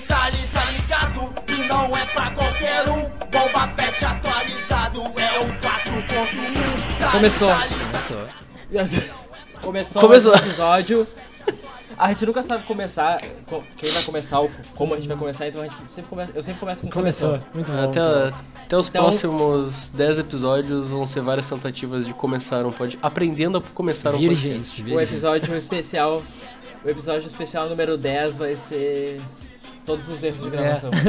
Tali, tali, tá ligado? E não é pra qualquer um. Bomba pet atualizado é o 4.1. Tali, Começou. tali, Começou. Começou, Começou. o episódio. A gente nunca sabe começar, co- quem vai começar, ou como a gente vai começar, então a gente sempre começa, eu sempre começo com Começou. começou. Muito bom. Até, bom. até os Então- próximos 10 episódios vão ser várias tentativas de começar um podcast. Aprendendo a começar um podcast. Virgens, O episódio especial, o episódio especial número 10 vai ser todos os erros de gravação.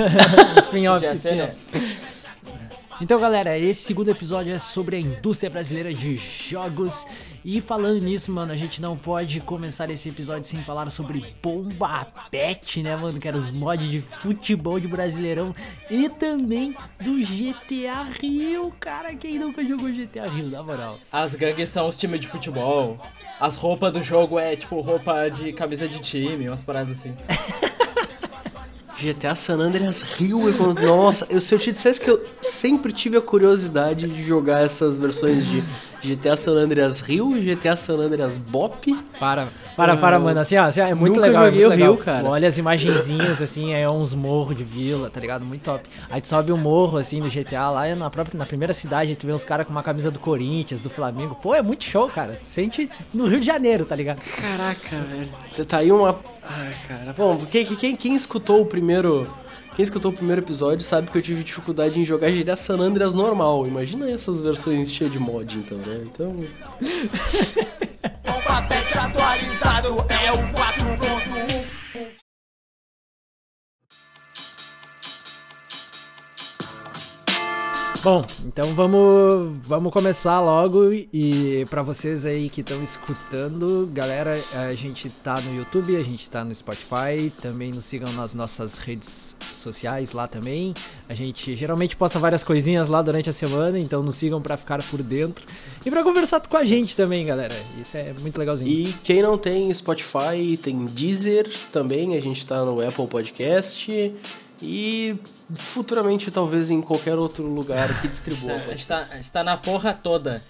É. Spin-off, né? Então, galera, esse segundo episódio é sobre a indústria brasileira de jogos. E falando nisso, mano, a gente não pode começar esse episódio sem falar sobre Bomba Pet, né, mano? Que era os mods de futebol de Brasileirão e também do GTA Rio, cara. Quem nunca jogou GTA Rio, na moral? As gangues são os times de futebol. As roupas do jogo é tipo roupa de camisa de time, umas paradas assim. GTA San Andreas Rio. Nossa, eu, se eu te dissesse que eu sempre tive a curiosidade de jogar essas versões de GTA San Andreas Rio e GTA San Andreas Bop. Para, para, para, mano. Assim, ó, assim, ó, é muito Nunca legal. É joguei muito o legal. Rio, cara. Tu olha as imagenzinhas, assim, é uns morros de vila, tá ligado? Muito top. Aí tu sobe o morro, assim, do GTA lá, na, própria, na primeira cidade, tu vê uns caras com uma camisa do Corinthians, do Flamengo. Pô, é muito show, cara. Tu sente no Rio de Janeiro, tá ligado? Caraca, velho. Tá aí uma. Ai, cara. Bom, quem, quem, quem escutou o primeiro. Quem escutou o primeiro episódio sabe que eu tive dificuldade em jogar GTA San Andreas normal. Imagina essas versões cheias de mod, então, né? Então. Atualizado é o 4.1. Bom, então vamos, vamos começar logo e pra vocês aí que estão escutando, galera, a gente tá no YouTube, a gente tá no Spotify, também nos sigam nas nossas redes sociais lá também. A gente geralmente posta várias coisinhas lá durante a semana, então nos sigam pra ficar por dentro e pra conversar com a gente também, galera. Isso é muito legalzinho. E quem não tem Spotify, tem Deezer também. A gente tá no Apple Podcast. E futuramente, talvez em qualquer outro lugar que distribua. A gente, tá, tá na porra toda.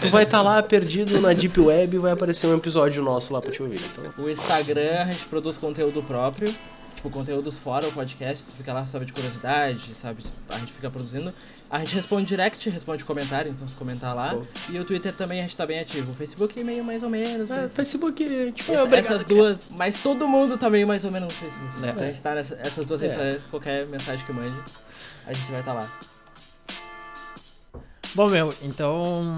tu vai estar lá perdido na Deep Web e vai aparecer um episódio nosso lá pra te ouvir. Então, O Instagram, a gente produz conteúdo próprio. Tipo, conteúdos fora o podcast, fica lá, sabe, de curiosidade, sabe? A gente fica produzindo. A gente responde direct, responde comentário, então se comentar lá. Bom. E o Twitter também a gente tá bem ativo. O Facebook meio mais ou menos, é, mas... Facebook, tipo, Essa- obrigado, essas duas, mas todo mundo tá meio mais ou menos no Facebook. É. Então a gente tá nessas essas duas redes É. sociais, qualquer mensagem que mande, a gente vai estar tá lá. Bom, meu, então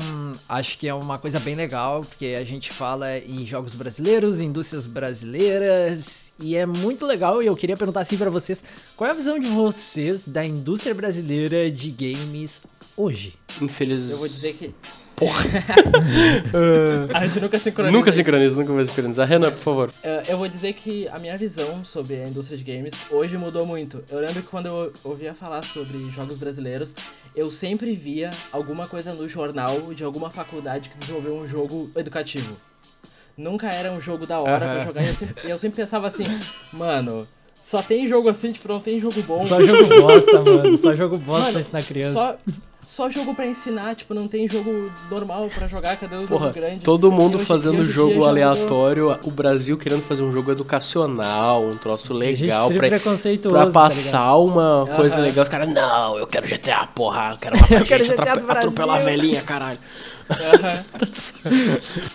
acho que é uma coisa bem legal, porque a gente fala em jogos brasileiros, indústrias brasileiras, e é muito legal. E eu queria perguntar assim pra vocês: qual é a visão de vocês da indústria brasileira de games hoje? Infeliz. Eu vou dizer que. a gente nunca sincroniza. Nunca isso. sincroniza, nunca vai sincronizar. Renan, por favor. Eh, Eu vou dizer que a minha visão sobre a indústria de games hoje mudou muito. Eu lembro que quando eu ouvia falar sobre jogos brasileiros, eu sempre via alguma coisa no jornal de alguma faculdade que desenvolveu um jogo educativo. Nunca era um jogo da hora pra Aham. jogar. E eu sempre, eu sempre pensava assim, mano, só tem jogo assim, tipo, não tem jogo bom. Só jogo bosta, mano. Só jogo bosta Mano, pra ensinar criança. Só, só jogo pra ensinar, tipo, não tem jogo normal pra jogar, cadê o Porra, jogo grande? todo mundo hoje- fazendo hoje dia jogo mudou. aleatório, o Brasil querendo fazer um jogo educacional, um troço legal pra, preconceituoso, pra tá passar uma coisa Aham. legal. Os caras, não, eu quero GTA, porra, eu quero matar Eu quero gente, GTA do atrope- atropelar a velhinha, caralho. Aham.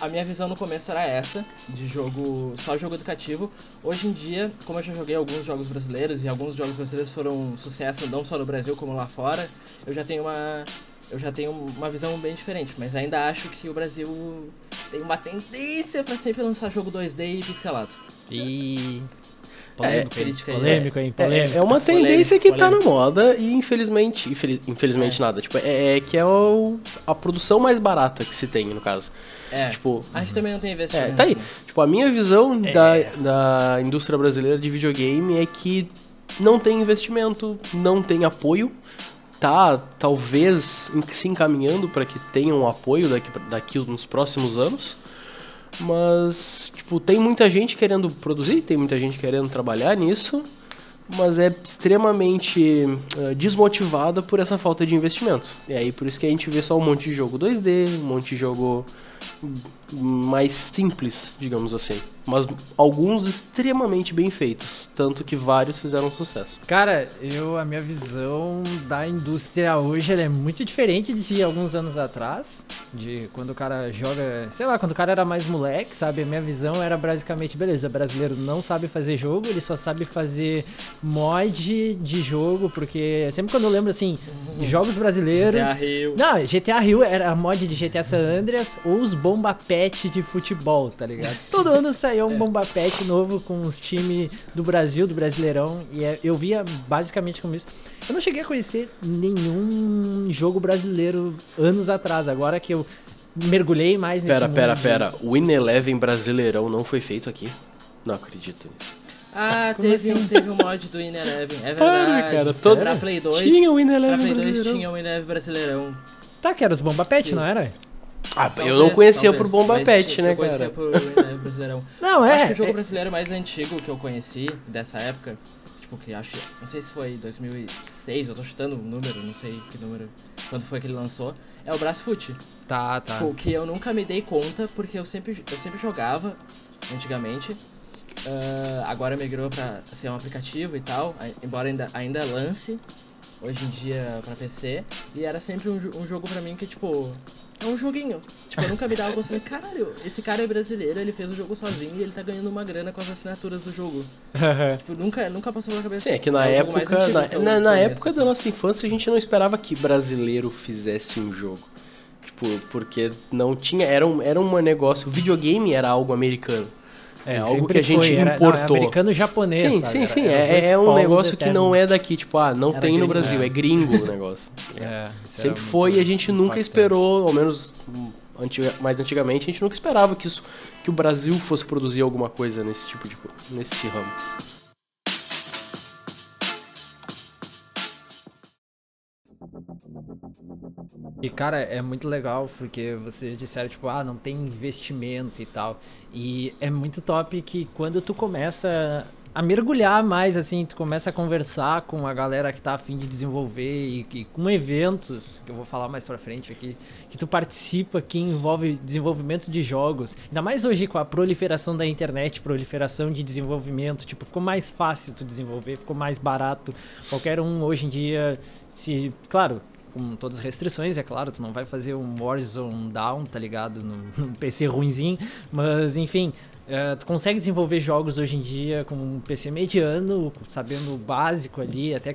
a minha visão no começo era essa, de jogo, só jogo educativo. Hoje em dia, como eu já joguei alguns jogos brasileiros e alguns jogos brasileiros foram sucesso não só no Brasil como lá fora, eu já tenho uma eu já tenho uma visão bem diferente, mas ainda acho que o Brasil tem uma tendência pra sempre lançar jogo 2D e pixelado. E. Polêmico, É, hein? polêmico, hein? Polêmico. É, é uma Polêmico, tendência que tá na polêmico. moda e infelizmente, infeliz- infelizmente nada, tipo, é, é que é o, a produção mais barata que se tem, no caso. É. Tipo, a gente também não tem É, investimento. tá aí. né? Tipo, a minha visão da, da indústria brasileira de videogame é que não tem investimento, não tem apoio. Tá, talvez se encaminhando para que tenha um apoio daqui, daqui nos próximos anos. Mas, tipo, tem muita gente querendo produzir, tem muita gente querendo trabalhar nisso. Mas é extremamente eh, desmotivada por essa falta de investimento. E aí por isso que a gente vê só um monte de jogo 2D, um monte de jogo mais simples, digamos assim. mas alguns extremamente bem feitos, tanto que vários fizeram sucesso. Cara, eu a minha visão da indústria hoje ela é muito diferente de alguns anos atrás, de quando o cara joga, sei lá, quando o cara era mais moleque, sabe? A minha visão era basicamente, beleza, brasileiro não sabe fazer jogo, ele só sabe fazer mod de jogo, porque sempre quando eu lembro assim, jogos brasileiros, GTA Rio. não, GTA Rio era a mod de GTA San Andreas ou os bomba pet de futebol, tá ligado? Todo ano saiu um bomba pet novo com os times do Brasil, do Brasileirão, e é- eu via basicamente como isso. Eu não cheguei a conhecer nenhum jogo brasileiro anos atrás, agora que eu mergulhei mais nesse Pera, mundo pera, de- pera. O Win Eleven Brasileirão não foi feito aqui? Não acredito nisso. Ah, Como teve, assim? um, teve um mod do In Eleven. É Para, verdade. cara, Sério? todo- Pra Play 2. Tinha o Pra Eleven Play 2 Brasileirão. tinha o In Eleven Brasileirão. Tá, que era os bomba pet, Sim. não era? Ah, eu Talvez, não conhecia talvez, por Bomba Pet, né, Eu conhecia cara? por In Eleven Brasileirão. Não, Acho é. que o jogo é- brasileiro mais antigo que eu conheci dessa época, tipo, que acho que. Não sei se foi 2006, eu tô chutando um número, não sei que número. Quando foi que ele lançou, é o Brasfoot. Tá, tá. Tipo, que eu nunca me dei conta, porque eu sempre, eu sempre jogava antigamente. Ah, agora migrou pra ser um aplicativo e tal, embora ainda, ainda lance hoje em dia pra PC. E era sempre um, um jogo pra mim que, tipo, é um joguinho. Tipo, eu nunca me dava conta, caralho, esse cara é brasileiro, ele fez o jogo sozinho e ele tá ganhando uma grana com as assinaturas do jogo. Tipo, nunca, nunca passou pela cabeça. Sim, é que na mais época, antigo na, que na- na época assim. da nossa infância, a gente não esperava que brasileiro fizesse um jogo. Tipo, porque não tinha. Era um, era um negócio. O videogame era algo americano. É, algo sempre que a gente foi, era- não, é importou. americano japonês, sim, sabe? sim, Era- sim. era dois É, é um negócio que não eternos. é daqui, tipo, ah, não Era tem no gringo, Brasil, é. é gringo o negócio. É, era Sempre foi e a gente nunca impactante. esperou, ao menos hum, antiga- mais antigamente, a gente nunca esperava que, isso, que o Brasil fosse produzir alguma coisa nesse tipo de nesse ramo. E cara, é muito legal porque vocês disseram, tipo, ah, não tem investimento e tal. E é muito top que quando tu começa a mergulhar mais, assim, tu começa a conversar com a galera que tá afim de desenvolver e, e com eventos, que eu vou falar mais pra frente aqui, que tu participa, que envolve desenvolvimento de jogos. Ainda mais hoje com a proliferação da internet, proliferação de desenvolvimento, tipo, ficou mais fácil tu desenvolver, ficou mais barato. Qualquer um hoje em dia, se, claro, com todas as restrições, é claro, tu não vai fazer um Warzone down, tá ligado, num, num PC ruinzinho, mas enfim, eh, tu consegue desenvolver jogos hoje em dia com um PC mediano, sabendo o básico ali, até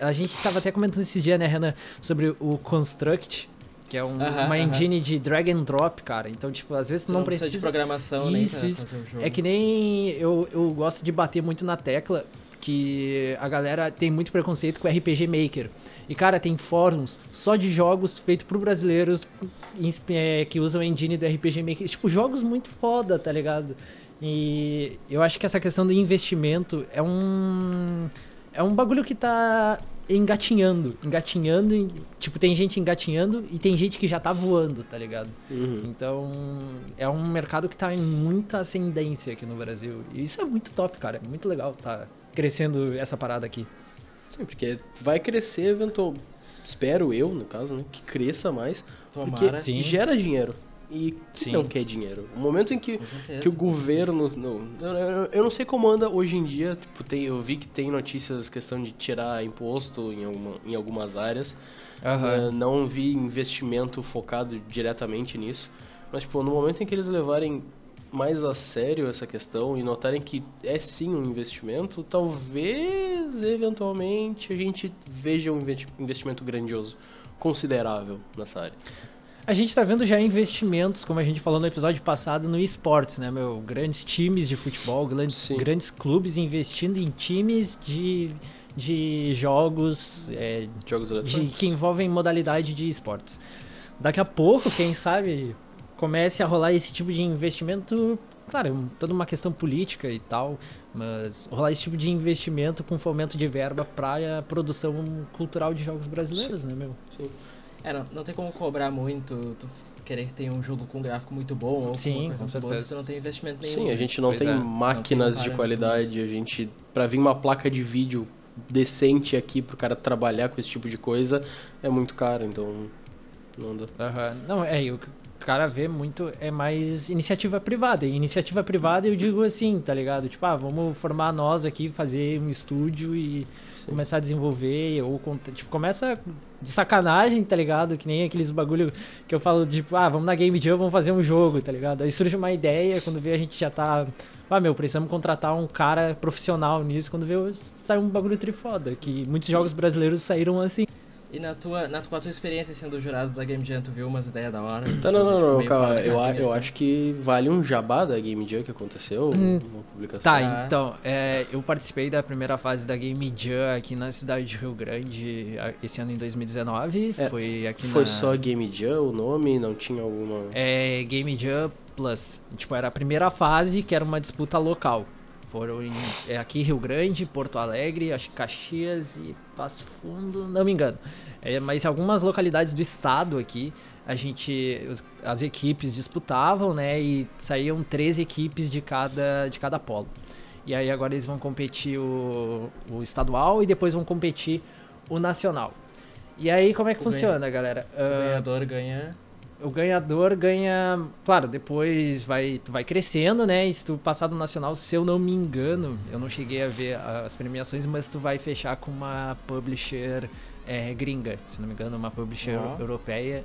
a gente tava até comentando esses dias, né, Renan, sobre o Construct, que é um- Aham, uma aham. engine de drag and drop, cara, então, tipo, às vezes tu, não, não precisa de precisa... programação nem Isso, pra isso. fazer o jogo. É que nem eu, eu gosto de bater muito na tecla que a galera tem muito preconceito com RPG Maker. E, cara, tem fóruns só de jogos feitos por brasileiros é, que usam a engine do RPG Maker. Tipo, jogos muito foda, tá ligado? E eu acho que essa questão do investimento é um. É um bagulho que tá engatinhando. Engatinhando. Tipo, tem gente engatinhando e tem gente que já tá voando, tá ligado? Então, é um mercado que tá em muita ascendência aqui no Brasil. E isso é muito top, cara. É muito legal tá crescendo essa parada aqui. Sim, porque vai crescer eventual. Espero eu, no caso, né? Que cresça mais. Tomara. Porque Sim. gera dinheiro. E quem Sim. não quer dinheiro? O momento em que, certeza, que o governo. Não, eu, eu- não sei como anda hoje em dia. Tipo, tem, eu vi que tem notícias questão de tirar imposto em, alguma, em algumas áreas. Eh, não vi investimento focado diretamente nisso. Mas, tipo, no momento em que eles levarem mais a sério essa questão e notarem que é sim um investimento, talvez, eventualmente, a gente veja um investi- investimento grandioso, considerável nessa área. A gente tá vendo já investimentos, como a gente falou no episódio passado, no esportes, né, meu? Grandes times de futebol, grandes, Sim. grandes clubes investindo em times de, de jogos é, Jogos de, que envolvem modalidade de esportes. Daqui a pouco, quem sabe, comece a rolar esse tipo de investimento. Claro, é toda uma questão política e tal, mas rolar esse tipo de investimento com fomento de verba para a produção cultural de jogos brasileiros, né, meu? É, não, não tem como cobrar muito, tu querer que tenha um jogo com gráfico muito bom ou Sim, com coisa com muito boa, se tu não tem investimento nenhum. Sim, a gente não Pois tem é. máquinas Não tem de qualidade, a gente para vir uma placa de vídeo decente aqui pro cara trabalhar com esse tipo de coisa é muito caro, então não dá. Aham. Não, é, e o cara vê muito é mais iniciativa privada. E iniciativa privada eu digo assim, tá ligado? Tipo, ah, vamos formar nós aqui, fazer um estúdio e começar a desenvolver. Ou tipo, começa de sacanagem, tá ligado? Que nem aqueles bagulho que eu falo, tipo, ah, vamos na Game Jam, vamos fazer um jogo, tá ligado? Aí surge uma ideia, quando vê a gente já tá. Ah, meu, precisamos contratar um cara profissional nisso. Quando vê, sai um bagulho trifoda. Que muitos jogos brasileiros saíram assim. E na tua, na tua, tua experiência sendo jurado da Game Jam, tu viu umas ideias da hora? Tá, não, não, não, calma. Eu, eu acho que vale um jabá da Game Jam que aconteceu, hum, uma publicação. Tá, ah. então, é, eu participei da primeira fase da Game Jam aqui na cidade de Rio Grande esse ano em 2019. É, foi aqui Foi na... só Game Jam o nome? Não tinha alguma... É, Game Jam Plus. Tipo, era a primeira fase que era uma disputa local. Foram em, é, aqui Rio Grande, Porto Alegre, acho Caxias e Passo Fundo, não me engano. É, mas algumas localidades do estado aqui, a gente, as equipes disputavam, né? E saíam três equipes de cada, de cada polo. E aí agora eles vão competir o, o estadual e depois vão competir o nacional. E aí como é que o funciona, ganha, galera? O uh, ganhador ganha o ganhador ganha. Claro, depois vai, tu vai crescendo, né? E se tu passar do nacional, se eu não me engano, eu não cheguei a ver as premiações, mas tu vai fechar com uma publisher é, gringa, se não me engano, uma publisher oh. europeia.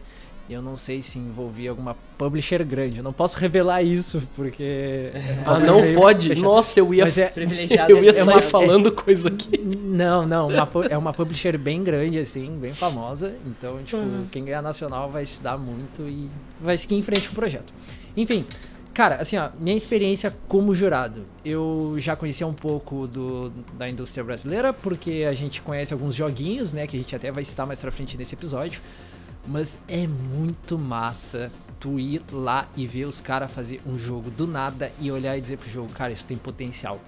E eu não sei se envolvia alguma publisher grande. Eu não posso revelar isso, porque. Ah, não pode? Fechado. Nossa, eu ia. Mas é, privilegiado eu ia é sair falando é, coisa aqui. Não, não. Uma, é uma publisher bem grande, assim, bem famosa. Então, tipo, uhum. quem ganhar nacional vai se dar muito e vai seguir em frente com o projeto. Enfim. Cara, assim, ó, minha experiência como jurado, eu já conhecia um pouco do, da indústria brasileira, porque a gente conhece alguns joguinhos, né, que a gente até vai citar mais pra frente nesse episódio. Mas é muito massa tu ir lá e ver os caras fazer um jogo do nada e olhar e dizer pro jogo, cara, isso tem potencial.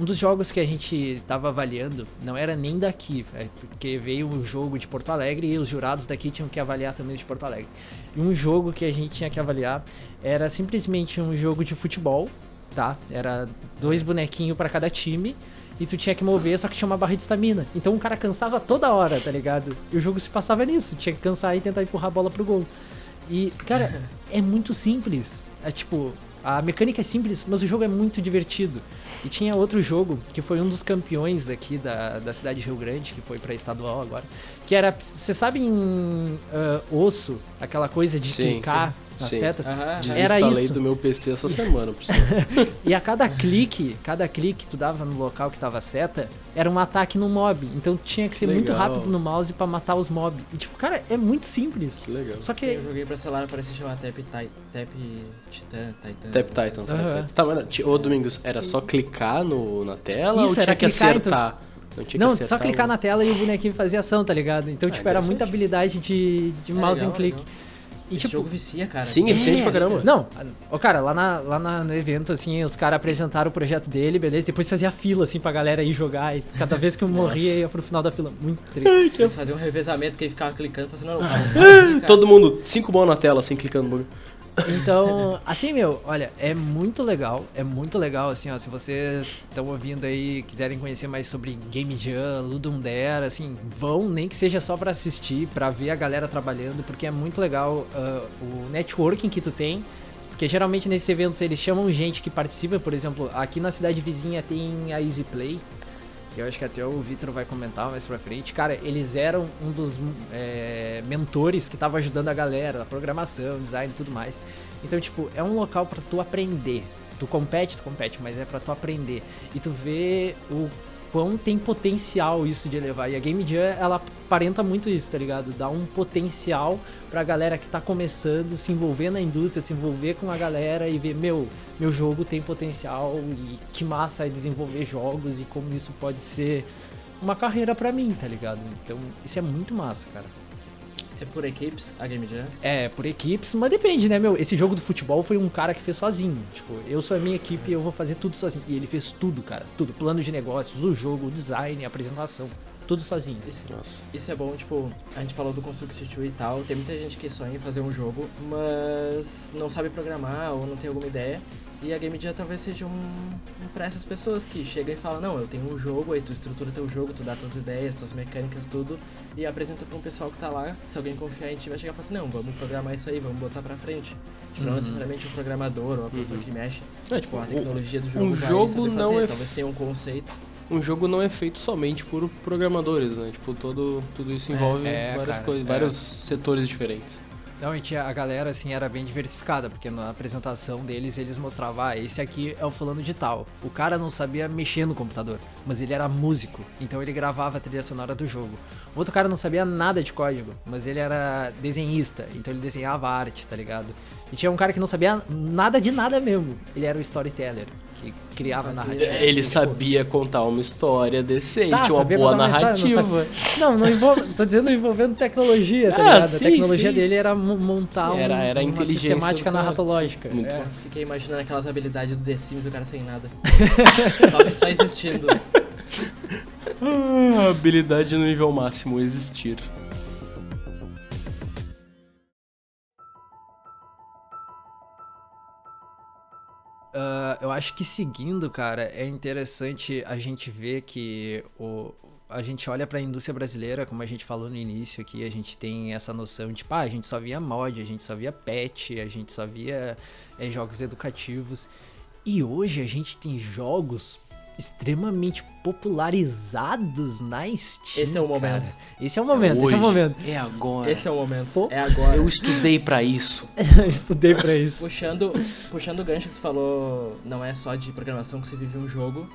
Um dos jogos que a gente tava avaliando não era nem daqui, é porque veio um jogo de Porto Alegre e os jurados daqui tinham que avaliar também de Porto Alegre. E um jogo que a gente tinha que avaliar era simplesmente um jogo de futebol, tá? Era dois bonequinhos para cada time e tu tinha que mover, só que tinha uma barra de estamina. Então o cara cansava toda hora, tá ligado? E o jogo se passava nisso, tinha que cansar e tentar empurrar a bola pro gol. E, cara, é muito simples. É tipo, a mecânica é simples, mas o jogo é muito divertido. E tinha outro jogo, que foi um dos campeões aqui da, da cidade de Rio Grande, que foi pra estadual agora. Que era, você sabe em uh, osso, aquela coisa de sim, clicar sim, nas sim. setas? Uhum. Era isso. do meu PC essa semana, por E a cada clique, cada clique que tu dava no local que tava a seta, era um ataque no mob. Então tinha que ser Legal. muito rápido no mouse para matar os mob. E tipo, cara, é muito simples. Que legal. Só que... Eu joguei pra celular, parece chamar Tap, Tap, Tap Titan, Titan. Tap Titan. Uhum. Tá, mas, ô Domingos, era só clicar no, na tela Isso, ou era tinha que clicar, acertar? Então... Não, não só clicar na tela e o bonequinho fazia ação, tá ligado? Então, ah, tipo, era muita habilidade de, de é mouse legal, clique. Legal. E, Esse tipo, jogo vicia, cara. Sim, é viciante pra caramba. Não, o cara, lá, na, lá na, no evento, assim, os caras apresentaram o projeto dele, beleza? Depois fazia fila, assim, pra galera ir jogar. E cada vez que eu morria, ia pro final da fila. Muito triste. Eles faziam um revezamento que ele ficava clicando, fazendo, não, cara, Todo mundo, cinco mãos na tela, assim, clicando no bagulho. Então, assim, meu, olha, é muito legal, é muito legal, assim, ó, se vocês estão ouvindo aí, quiserem conhecer mais sobre Game Jam, Ludum Dare, assim, vão, nem que seja só para assistir, para ver a galera trabalhando, porque é muito legal uh, o networking que tu tem, porque geralmente nesses eventos eles chamam gente que participa, por exemplo, aqui na cidade vizinha tem a Easy Play, eu acho que até o Vitor vai comentar mais pra frente. Cara, eles eram um dos é, mentores que tava ajudando a galera na programação, design e tudo mais. Então, tipo, é um local para tu aprender. Tu compete, tu compete, mas é para tu aprender. E tu vê o quão tem potencial isso de elevar. E a Game Jam, ela aparenta muito isso, tá ligado? Dá um potencial pra galera que tá começando, se envolver na indústria, se envolver com a galera e ver, meu, meu jogo tem potencial e que massa é desenvolver jogos e como isso pode ser uma carreira para mim, tá ligado? Então, isso é muito massa, cara. É por equipes a Game Jam? É, por equipes, mas depende, né, meu? Esse jogo do futebol foi um cara que fez sozinho. Tipo, eu sou a minha equipe e eu vou fazer tudo sozinho. E ele fez tudo, cara. Tudo. Plano de negócios, o jogo, o design, a apresentação. tudo sozinho. Isso, Nossa. isso é bom, tipo, a gente falou do Construct 2 e tal, tem muita gente que sonha em fazer um jogo, mas não sabe programar ou não tem alguma ideia. E a Game Jam talvez seja um, um pra essas pessoas que chegam e falam, não, eu tenho um jogo, aí tu estrutura teu jogo, tu dá tuas ideias, tuas mecânicas, tudo, e apresenta pra um pessoal que tá lá, se alguém confiar em ti, vai chegar e falar assim, não, vamos programar isso aí, vamos botar pra frente. Tipo, não Uhum. necessariamente um programador ou a pessoa que mexe É, com tipo, a tecnologia do jogo um vai jogo saber não fazer, é- talvez tenha um conceito. um jogo não é feito somente por programadores, né? Tipo, todo, tudo isso envolve É, várias cara, coisas, é. vários setores diferentes. Não, e tinha, a galera, assim, era bem diversificada, porque na apresentação deles, eles mostravam, ah, esse aqui é o fulano de tal. O cara não sabia mexer no computador, mas ele era músico, então ele gravava a trilha sonora do jogo. O outro cara não sabia nada de código, mas ele era desenhista, então ele desenhava arte, tá ligado? E tinha um cara que não sabia nada de nada mesmo, ele era o storyteller, que criava Fazia- narrativa. Ele tipo- sabia contar uma história decente, Tá, uma sabia boa contar uma história, não narrativa. Não, não envolve, tô dizendo envolvendo tecnologia, tá Ah, ligado? sim, a tecnologia sim. dele era mo- montar um- Era- era uma sistemática narratológica. Muito É. bom. Fiquei imaginando aquelas habilidades do The Sims e o cara sem nada. só, só existindo. Ah, habilidade no nível máximo, existir. Ah, eu acho que seguindo, cara, é interessante a gente ver que o, a gente olha pra indústria brasileira, como a gente falou no início aqui, a gente tem essa noção de, pá, a gente só via mod, a gente só via patch, a gente só via eh, jogos educativos. E hoje a gente tem jogos extremamente popularizados na Steam. Esse é o cara. momento. Esse é o momento, esse é o momento. É agora. Esse é o momento. Pô. É agora. Eu estudei pra isso. Eu estudei pra isso. Puxando, puxando o gancho que tu falou, não é só de programação que você vive um jogo,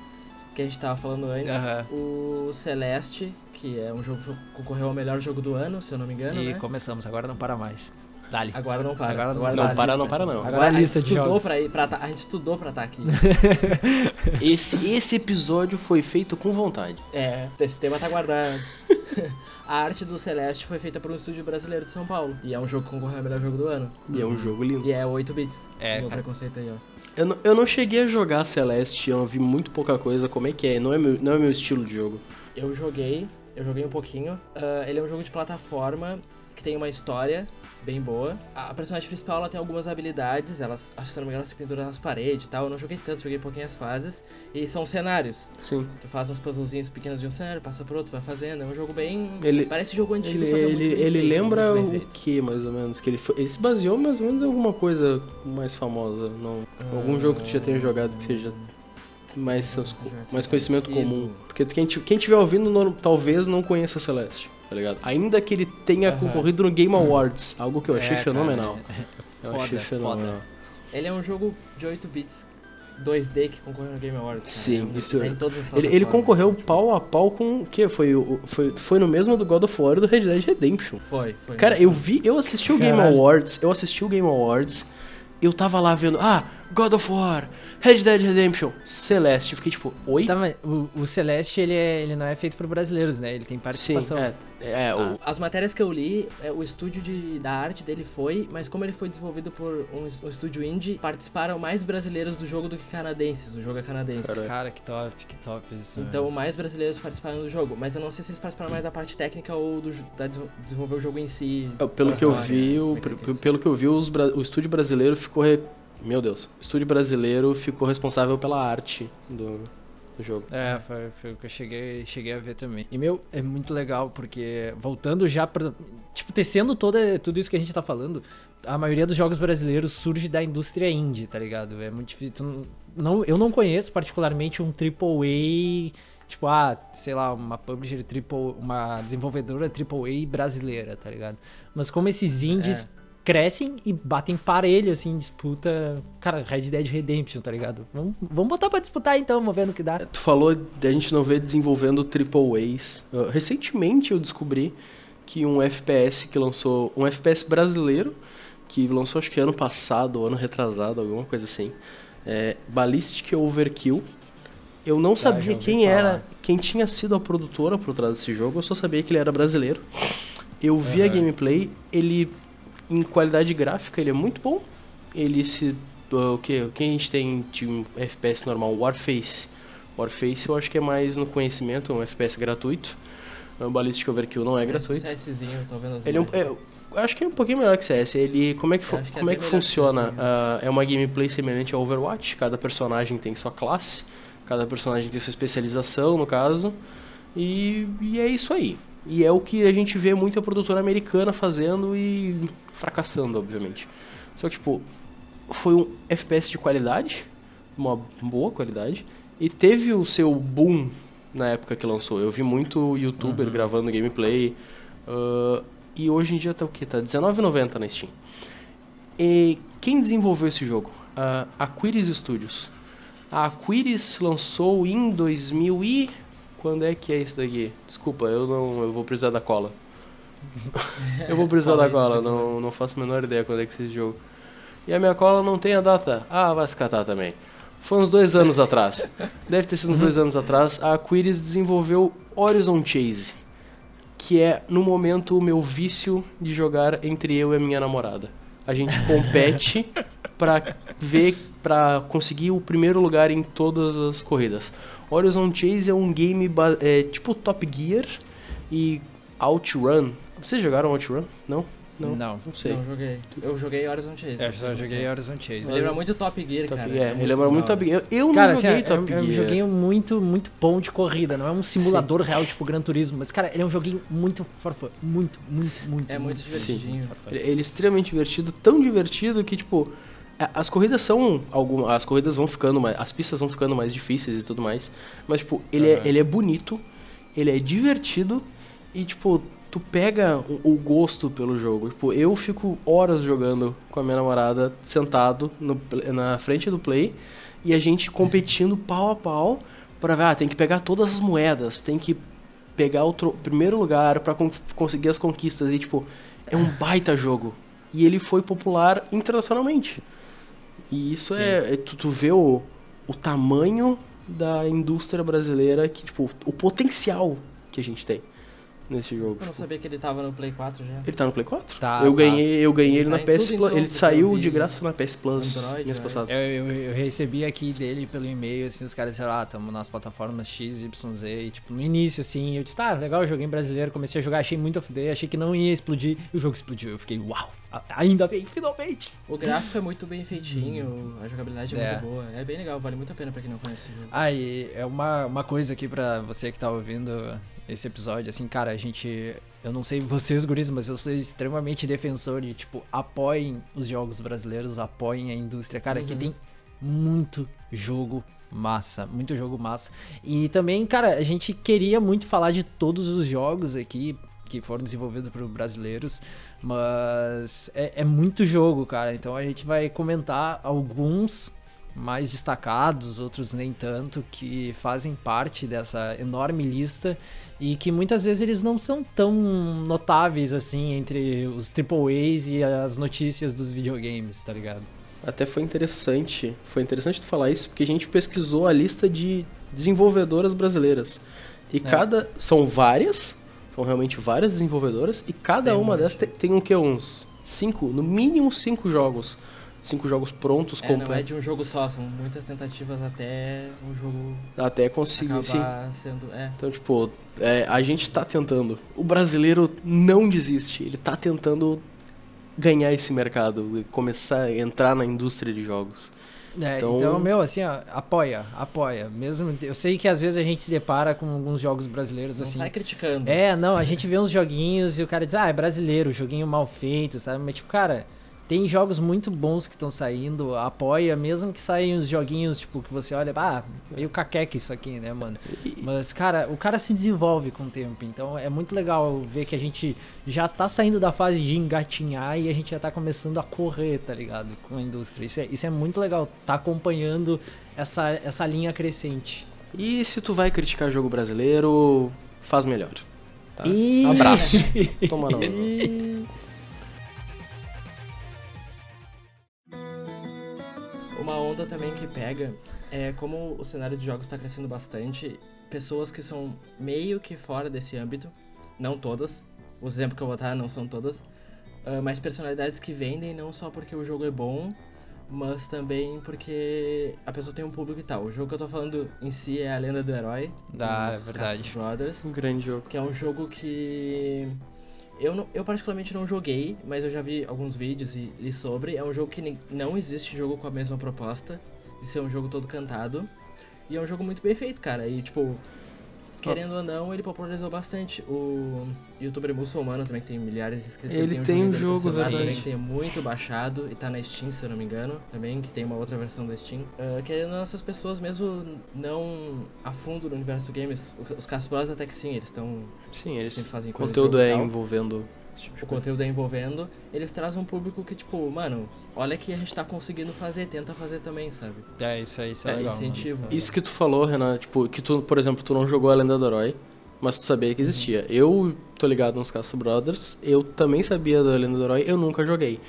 que a gente tava falando antes. O Celeste, que é um jogo que concorreu ao melhor jogo do ano, se eu não me engano, E né? começamos, agora não para mais. Dali. Agora não para. Agora não- tá não na para, lista. não para, não. Agora, Agora a a gente lista de estudou pra ir pra tá- a gente estudou pra estar aqui. Esse, esse episódio foi feito com vontade. é, esse tema tá guardado. a arte do Celeste foi feita por um estúdio brasileiro de São Paulo. E é um jogo que concorreu ao melhor jogo do ano. E é um jogo lindo. E é 8 bits. É, Meu cara. preconceito aí, ó. Eu não, eu não cheguei a jogar Celeste, eu vi muito pouca coisa, como é que é, não é meu, não é meu estilo de jogo. Eu joguei, eu joguei um pouquinho. Ah, ele é um jogo de plataforma que tem uma história bem boa. A personagem principal ela tem algumas habilidades, elas, se não me engano, se pendura nas paredes e tal. Eu não joguei tanto, joguei pouquinho as fases. E são cenários. Sim. Tu faz uns puzzlezinhos pequenos de um cenário, passa pro outro, vai fazendo. É um jogo bem. Ele- Parece jogo antigo, Ele, só que é muito ele, ele feito, lembra muito o que, mais ou menos? Que ele, ele se baseou mais ou menos em alguma coisa mais famosa. Não, algum jogo que tu já tenha jogado que seja mais, mais seja conhecimento conhecido. comum. Porque quem, quem tiver ouvindo não- talvez não conheça Celeste, tá ligado? Ainda que ele tenha concorrido no Game Awards, algo que eu achei É, fenomenal. cara, Eu Foda, achei fenomenal. Ele é um jogo de 8 bits 2D que concorreu no Game Awards. Cara. Sim, É um- isso- tá em todas as Ele, ele concorreu pau a pau com o que? Foi, o- foi, foi no mesmo do God of War e do Red Dead Redemption. Foi, foi. Cara, mesmo. eu vi, eu assisti o Game Caralho. Awards, eu assisti o Game Awards, eu tava lá vendo, ah, God of War, Red Dead Redemption, Celeste, eu fiquei tipo, oi? Tá, mas o, o Celeste, ele, é- ele não é feito por brasileiros, né? Ele tem Sim, participação. é, é, o, As matérias que eu li, é, o estúdio de, da arte dele foi, mas como ele foi desenvolvido por um, um estúdio indie, participaram mais brasileiros do jogo do que canadenses. O jogo é canadense. Cara, que top, que top isso. Então, mais brasileiros participaram do jogo. Mas eu não sei se eles participaram mais da parte técnica ou do, da des- desenvolver o jogo em si. é, pelo que eu vi, o, mecânicas. pelo que eu vi, os o estúdio brasileiro ficou, re- meu Deus, o estúdio brasileiro ficou responsável pela arte do, do jogo. É, foi, foi o que eu cheguei, cheguei a ver também. E, meu, é muito legal, porque voltando já pra. Tipo, tecendo toda, tudo isso que a gente tá falando, a maioria dos jogos brasileiros surge da indústria indie, tá ligado? É muito difícil. tu não- Não, eu não conheço particularmente um AAA. Tipo, ah, sei lá, uma publisher triple, uma desenvolvedora AAA brasileira, tá ligado? Mas como esses indies crescem e batem parelho, assim, em disputa. Cara, Red Dead Redemption, tá ligado? Vamos, vamos botar pra disputar então, vamos ver no que dá. Tu falou de a gente não ver desenvolvendo triple A's. Uh, recentemente eu descobri que um FPS que lançou, um FPS brasileiro, que lançou acho que ano passado, ou ano retrasado, alguma coisa assim, é Ballistic Overkill. Eu não já sabia quem era, falar. quem tinha sido a produtora por trás desse jogo, eu só sabia que ele era brasileiro. Eu vi a Aham. gameplay, ele em qualidade gráfica ele é muito bom. Ele se uh, o que o que a gente tem de um FPS normal, Warface. Warface eu acho que é mais no conhecimento, é um FPS gratuito. O Ballistic Overkill não é O gratuito. CSzinho, eu tô vendo as Ele é, um- é, eu acho que é um pouquinho melhor que CS. Ele, como é que, que é como é que que funciona? CS mesmo. Ah, é uma gameplay semelhante ao Overwatch. Cada personagem tem sua classe, cada personagem tem sua especialização, no caso. E, e é isso aí. E é o que a gente vê muita produtora americana fazendo e fracassando, obviamente. Só que, tipo, foi um FPS de qualidade, uma boa qualidade, e teve o seu boom na época que lançou. Eu vi muito youtuber gravando gameplay, ah, e hoje em dia tá o que? Tá R$19,90 na Steam. E quem desenvolveu esse jogo? A Aquiris Studios. A Aquiris lançou em 2000 e... Quando é que é isso daqui? Desculpa, eu não, eu vou precisar da cola. eu vou precisar da cola, não tem não, não faço a menor ideia quando é que é esse jogo. E a minha cola não tem a data. Ah, vai se catar também. Foi uns dois anos atrás. Deve ter sido uns dois anos atrás. A Aquiris desenvolveu Horizon Chase. Que é, no momento, o meu vício de jogar entre eu e a minha namorada. A gente compete pra ver, pra conseguir o primeiro lugar em todas as corridas. Horizon Chase é um game é, tipo Top Gear e OutRun. Vocês jogaram OutRun? Não? Não. Não. Não sei. Não, joguei. Eu joguei Horizon Chase. Eu só joguei Horizon Me Chase. lembra muito Top Gear, Top cara. Gear. É me lembra muito Top. Gear. Eu Cara, não assim, joguei é, Top é um Gear. joguinho muito, muito bom de corrida. Não é um simulador real, tipo Gran Turismo. Mas, cara, ele é um joguinho muito farfã. Muito, muito, muito. É muito divertidinho. farfã. Ele, ele é extremamente divertido, tão divertido que, tipo, as corridas são. Algumas, as corridas vão ficando mais. As pistas vão ficando mais difíceis e tudo mais. Mas, tipo, ele, é, ele é bonito, ele é divertido e, tipo, tu pega o, o gosto pelo jogo. Tipo, eu fico horas jogando com a minha namorada, sentado no na frente do play, e a gente competindo pau a pau pra ver, ah, tem que pegar todas as moedas, tem que pegar o primeiro lugar pra con- conseguir as conquistas. E, tipo, é um baita jogo. E ele foi popular internacionalmente. E isso Sim. é, é- tu, tu vê o, o tamanho da indústria brasileira, que, tipo, o potencial que a gente tem nesse jogo. Eu não Tipo, sabia que ele tava no Play 4 já. ele tá no Play 4? Tá, eu tá. ganhei, eu ganhei ele Ele na tá em PS Plus. então, ele saiu de graça na PS Plus Android, mês passado. Eu, eu, eu recebi aqui dele pelo e-mail, assim, os caras disseram, ah, tamo nas plataformas X, Y, Z, e, tipo, no início, assim, eu disse, tá, legal, joguei em brasileiro, comecei a jogar, achei muito FD, achei que não ia explodir, e o jogo explodiu, eu fiquei, uau, ainda bem, finalmente! O gráfico é muito bem feitinho, a jogabilidade é, É. muito boa. É bem legal, vale muito a pena pra quem não conhece o jogo. Ah, e é uma, uma coisa aqui pra você que tá ouvindo esse episódio, assim, cara, a gente. Eu não sei vocês, guris, mas eu sou extremamente defensor de, tipo, apoiem os jogos brasileiros, apoiem a indústria. Cara, aqui tem muito jogo massa, muito jogo massa. E também, cara, a gente queria muito falar de todos os jogos aqui que foram desenvolvidos por brasileiros, mas é, é muito jogo, cara. Então a gente vai comentar alguns mais destacados, outros nem tanto, que fazem parte dessa enorme lista e que muitas vezes eles não são tão notáveis assim entre os AAAs e as notícias dos videogames, tá ligado? Até foi interessante, foi interessante tu falar isso, porque a gente pesquisou a lista de desenvolvedoras brasileiras. E É. cada. São várias, são realmente várias desenvolvedoras, e cada Tem um uma dessas tem, tem o que? Uns cinco, no mínimo cinco jogos. Cinco jogos prontos, É, não é de um jogo só, são muitas tentativas até um jogo Até conseguir. Sim. sendo. É. Então, tipo, é, a gente tá tentando. O brasileiro não desiste. Ele tá tentando ganhar esse mercado e começar a entrar na indústria de jogos. É, Então- então, meu, assim, ó, apoia, apoia. Mesmo, eu sei que às vezes a gente se depara com alguns jogos brasileiros Não assim. sai criticando. É, não, a gente vê uns joguinhos e o cara diz, ah, é brasileiro, joguinho mal feito, sabe? Mas, tipo, cara, tem jogos muito bons que estão saindo, apoia, mesmo que saiam uns joguinhos, tipo, que você olha, ah, meio caqueca isso aqui, né, mano? Mas, cara, o cara se desenvolve com o tempo, então é muito legal ver que a gente já tá saindo da fase de engatinhar e a gente já tá começando a correr, tá ligado? Com a indústria. Isso é, isso é muito legal, tá acompanhando essa, essa linha crescente. E se tu vai criticar jogo brasileiro, faz melhor. Tá? Ih. Abraço. Toma não. É como o cenário de jogos está crescendo bastante, pessoas que são meio que fora desse âmbito, não todas, o exemplo que eu vou dar não são todas, ah, mas personalidades que vendem não só porque o jogo é bom, mas também porque a pessoa tem um público e tal. O jogo que eu tô falando em si é A Lenda do Herói, Ah, é verdade. Brothers, Um grande jogo. que é um jogo que eu, não- eu particularmente não joguei, mas eu já vi alguns vídeos e li sobre. É um jogo que não existe jogo com a mesma proposta, de ser um jogo todo cantado. E é um jogo muito bem feito, cara. E tipo, querendo ou não, ele popularizou bastante. O youtuber muçulmano também, que tem milhares de inscritos, Ele tem um pra jogo, celular verdade. também, que tem muito baixado e tá na Steam, se eu não me engano, também, que tem uma outra versão da Steam. Ah, querendo ou não, essas pessoas mesmo não a fundo no universo games, os- os Casbros até que sim, eles estão Sim, eles sempre fazem o coisa de conteúdo jogo é envolvendo o conteúdo é envolvendo, eles trazem um público que, tipo, mano, olha que a gente tá conseguindo fazer, tenta fazer também, sabe? É, isso aí, isso é, É, legal. incentivo. mano. Isso que tu falou, Renan, tipo, que tu, por exemplo, tu não jogou a Lenda do Herói, mas tu sabia que existia. Eu tô ligado nos Castro Brothers, eu também sabia da Lenda do Herói, eu nunca joguei.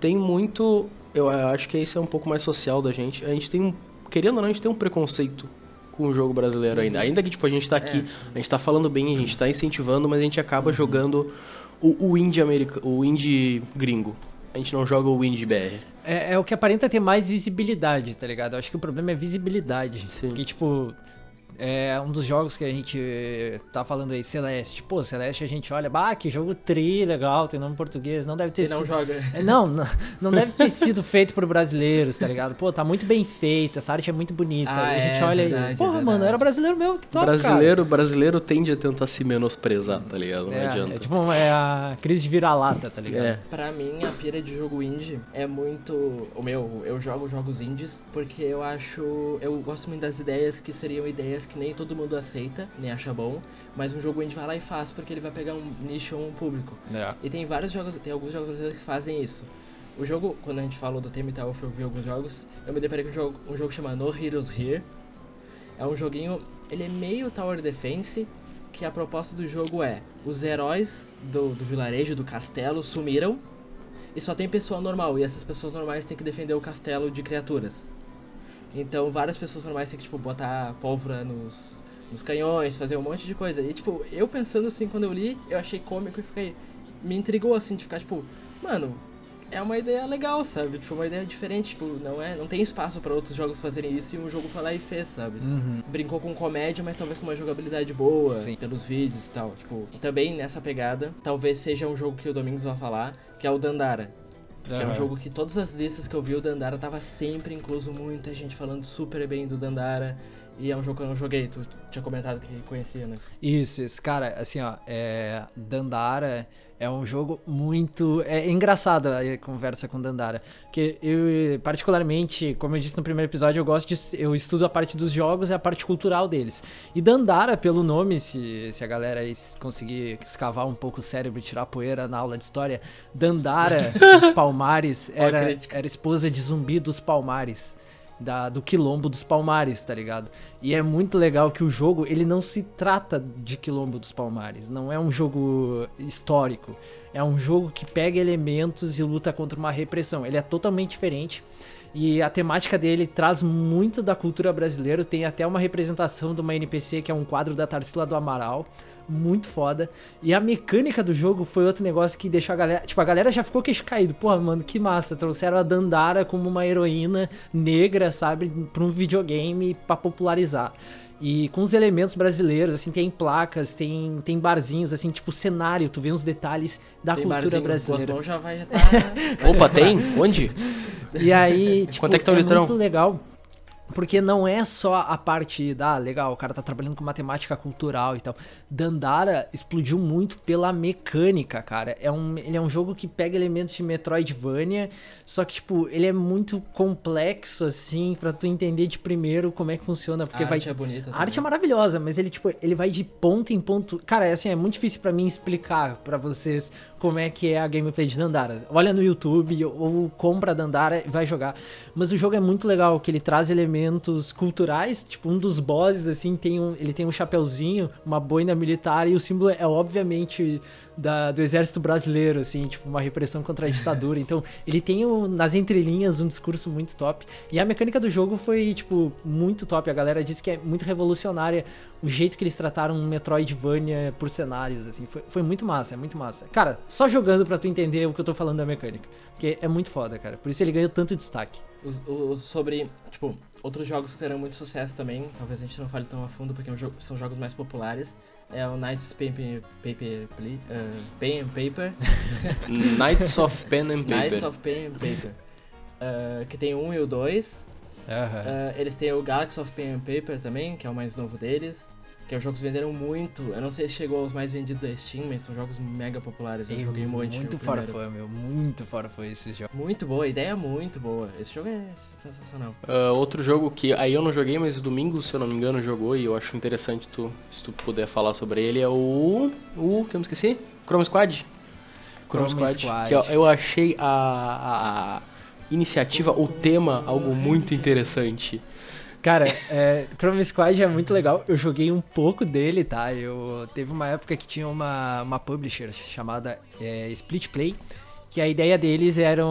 Tem muito, eu acho que isso é um pouco mais social da gente. A gente tem um, querendo ou não, a gente tem um preconceito com o jogo brasileiro ainda. Ainda que, tipo, a gente tá aqui, a gente tá falando bem, a gente tá incentivando, mas a gente acaba jogando o, o indie americano, o indie gringo. A gente não joga o indie BR. É, é o que aparenta ter mais visibilidade, tá ligado? Eu acho que o problema é visibilidade. Sim. Porque, tipo, é um dos jogos que a gente tá falando aí, Celeste. Pô, Celeste a gente olha, bah, que jogo tri, legal, tem nome português, não deve ter E sido. não joga. É, Não, não, não deve ter sido feito por brasileiros, tá ligado? Pô, tá muito bem feito, essa arte é muito bonita. Ah, e a gente é olha verdade, e, é porra, verdade. mano, era brasileiro mesmo que toca, brasileiro, brasileiro tende a tentar se menosprezar, tá ligado? Não cara. adianta. É, é tipo, é a crise de vira-lata, tá ligado? É. Pra mim, a pira de jogo indie é muito. O meu, eu jogo jogos indies porque eu acho. Eu gosto muito das ideias que seriam ideias que nem todo mundo aceita, nem acha bom, mas um jogo indie vai lá e faz porque ele vai pegar um nicho ou um público. É. E tem vários jogos, tem alguns jogos que fazem isso. O jogo, quando a gente falou do tema e tal, eu vi alguns jogos, eu me deparei com um jogo, um jogo chamado No Heroes Here. É um joguinho, ele é meio Tower Defense, que a proposta do jogo é, os heróis do, do vilarejo, do castelo, sumiram, e só tem pessoa normal, e essas pessoas normais têm que defender o castelo de criaturas. Então várias pessoas normais têm que, tipo, botar pólvora nos, nos canhões, fazer um monte de coisa. E, tipo, eu pensando assim, quando eu li, eu achei cômico e fiquei... Me intrigou, assim, de ficar, tipo... Mano, é uma ideia legal, sabe? Tipo, uma ideia diferente, tipo, não é... Não tem espaço pra outros jogos fazerem isso e um jogo foi lá e fez, sabe? Uhum. Brincou com comédia, mas talvez com uma jogabilidade boa, Sim. pelos vídeos e tal. Tipo, também nessa pegada, talvez seja um jogo que o Domingos vai falar, que é o Dandara. Que é um jogo que todas as listas que eu vi, o Dandara tava sempre incluso, muita gente falando super bem do Dandara. E é um jogo que eu não joguei, tu tinha comentado que conhecia, né? Isso, isso. Cara, assim, ó, é, Dandara é um jogo muito. É engraçado a conversa com Dandara. Porque eu, particularmente, como eu disse no primeiro episódio, eu gosto de. Eu estudo a parte dos jogos e a parte cultural deles. E Dandara, pelo nome, se, se a galera conseguir escavar um pouco o cérebro e tirar poeira na aula de história, Dandara dos Palmares era, era esposa de Zumbi dos Palmares da, do quilombo dos Palmares, tá ligado? E é muito legal que o jogo, ele não se trata de quilombo dos Palmares, não é um jogo histórico, é um jogo que pega elementos e luta contra uma repressão. Ele é totalmente diferente. E a temática dele traz muito da cultura brasileira. Tem até uma representação de uma NPC que é um quadro da Tarsila do Amaral. Muito foda. E a mecânica do jogo foi outro negócio que deixou a galera. Tipo, a galera já ficou queixo caído. Porra, mano, que massa. Trouxeram a Dandara como uma heroína negra, sabe? Pra um videogame pra popularizar. E com os elementos brasileiros, assim, tem placas, tem, tem barzinhos, assim, tipo cenário, tu vê uns detalhes da Tem cultura brasileira. Cosmão já vai, já tá... Opa, tem? Onde? E aí, tipo, Quanto é que tá o é litrão? muito legal. Porque não é só a parte da, ah, legal, o cara tá trabalhando com matemática cultural e tal. Dandara explodiu muito pela mecânica, cara. É um, ele é um jogo que pega elementos de Metroidvania, só que, tipo, ele é muito complexo, assim, pra tu entender de primeiro como é que funciona. Porque a vai. arte é bonita A arte é maravilhosa, mas ele, tipo, ele vai de ponto em ponto. Cara, é assim, é muito difícil pra mim explicar pra vocês como é que é a gameplay de Dandara. Olha no YouTube ou compra Dandara e vai jogar. Mas o jogo é muito legal, que ele traz elementos culturais, tipo, um dos bosses, assim, tem um, ele tem um chapeuzinho, uma boina militar, e o símbolo é obviamente da, do exército brasileiro, assim, tipo, uma repressão contra a ditadura. Então, ele tem um- nas entrelinhas um discurso muito top. E a mecânica do jogo foi, tipo, muito top. A galera disse que é muito revolucionária, o jeito que eles trataram um Metroidvania por cenários, assim, foi, foi muito massa, é muito massa. Cara, só jogando pra tu entender o que eu tô falando da mecânica. Porque é muito foda, cara. Por isso ele ganhou tanto destaque. O, o- sobre, tipo, outros jogos que terão muito sucesso também, talvez a gente não fale tão a fundo porque é são jogos mais populares, é o Knights Paper, Paper, uh, Pen and Paper, Knights of Pen and Paper. Knights of Pen and Paper, uh, que tem o 1 e o 2, Uh, eles têm o Galaxy of Pen and Paper também, que é o mais novo deles. Que os jogos venderam muito. Eu não sei se chegou aos mais vendidos da Steam, mas são jogos mega populares. Eu E joguei muito. muito o fora primeiro. fã, meu. Muito fora fã esse jogo. Muito boa, a ideia é muito boa. Esse jogo é sensacional. Ah, outro jogo que aí eu não joguei, mas o Domingo, se eu não me engano, jogou e eu acho interessante tu, se tu puder falar sobre ele, é o. O. que eu me esqueci? Chrome Squad? Chrome Squad. Que eu, eu achei a, a iniciativa, o tema, algo muito interessante. Cara, é, Chrome Squad é muito legal. Eu joguei um pouco dele, tá? Eu teve uma época que tinha uma, uma publisher chamada é, Split Play, que a ideia deles era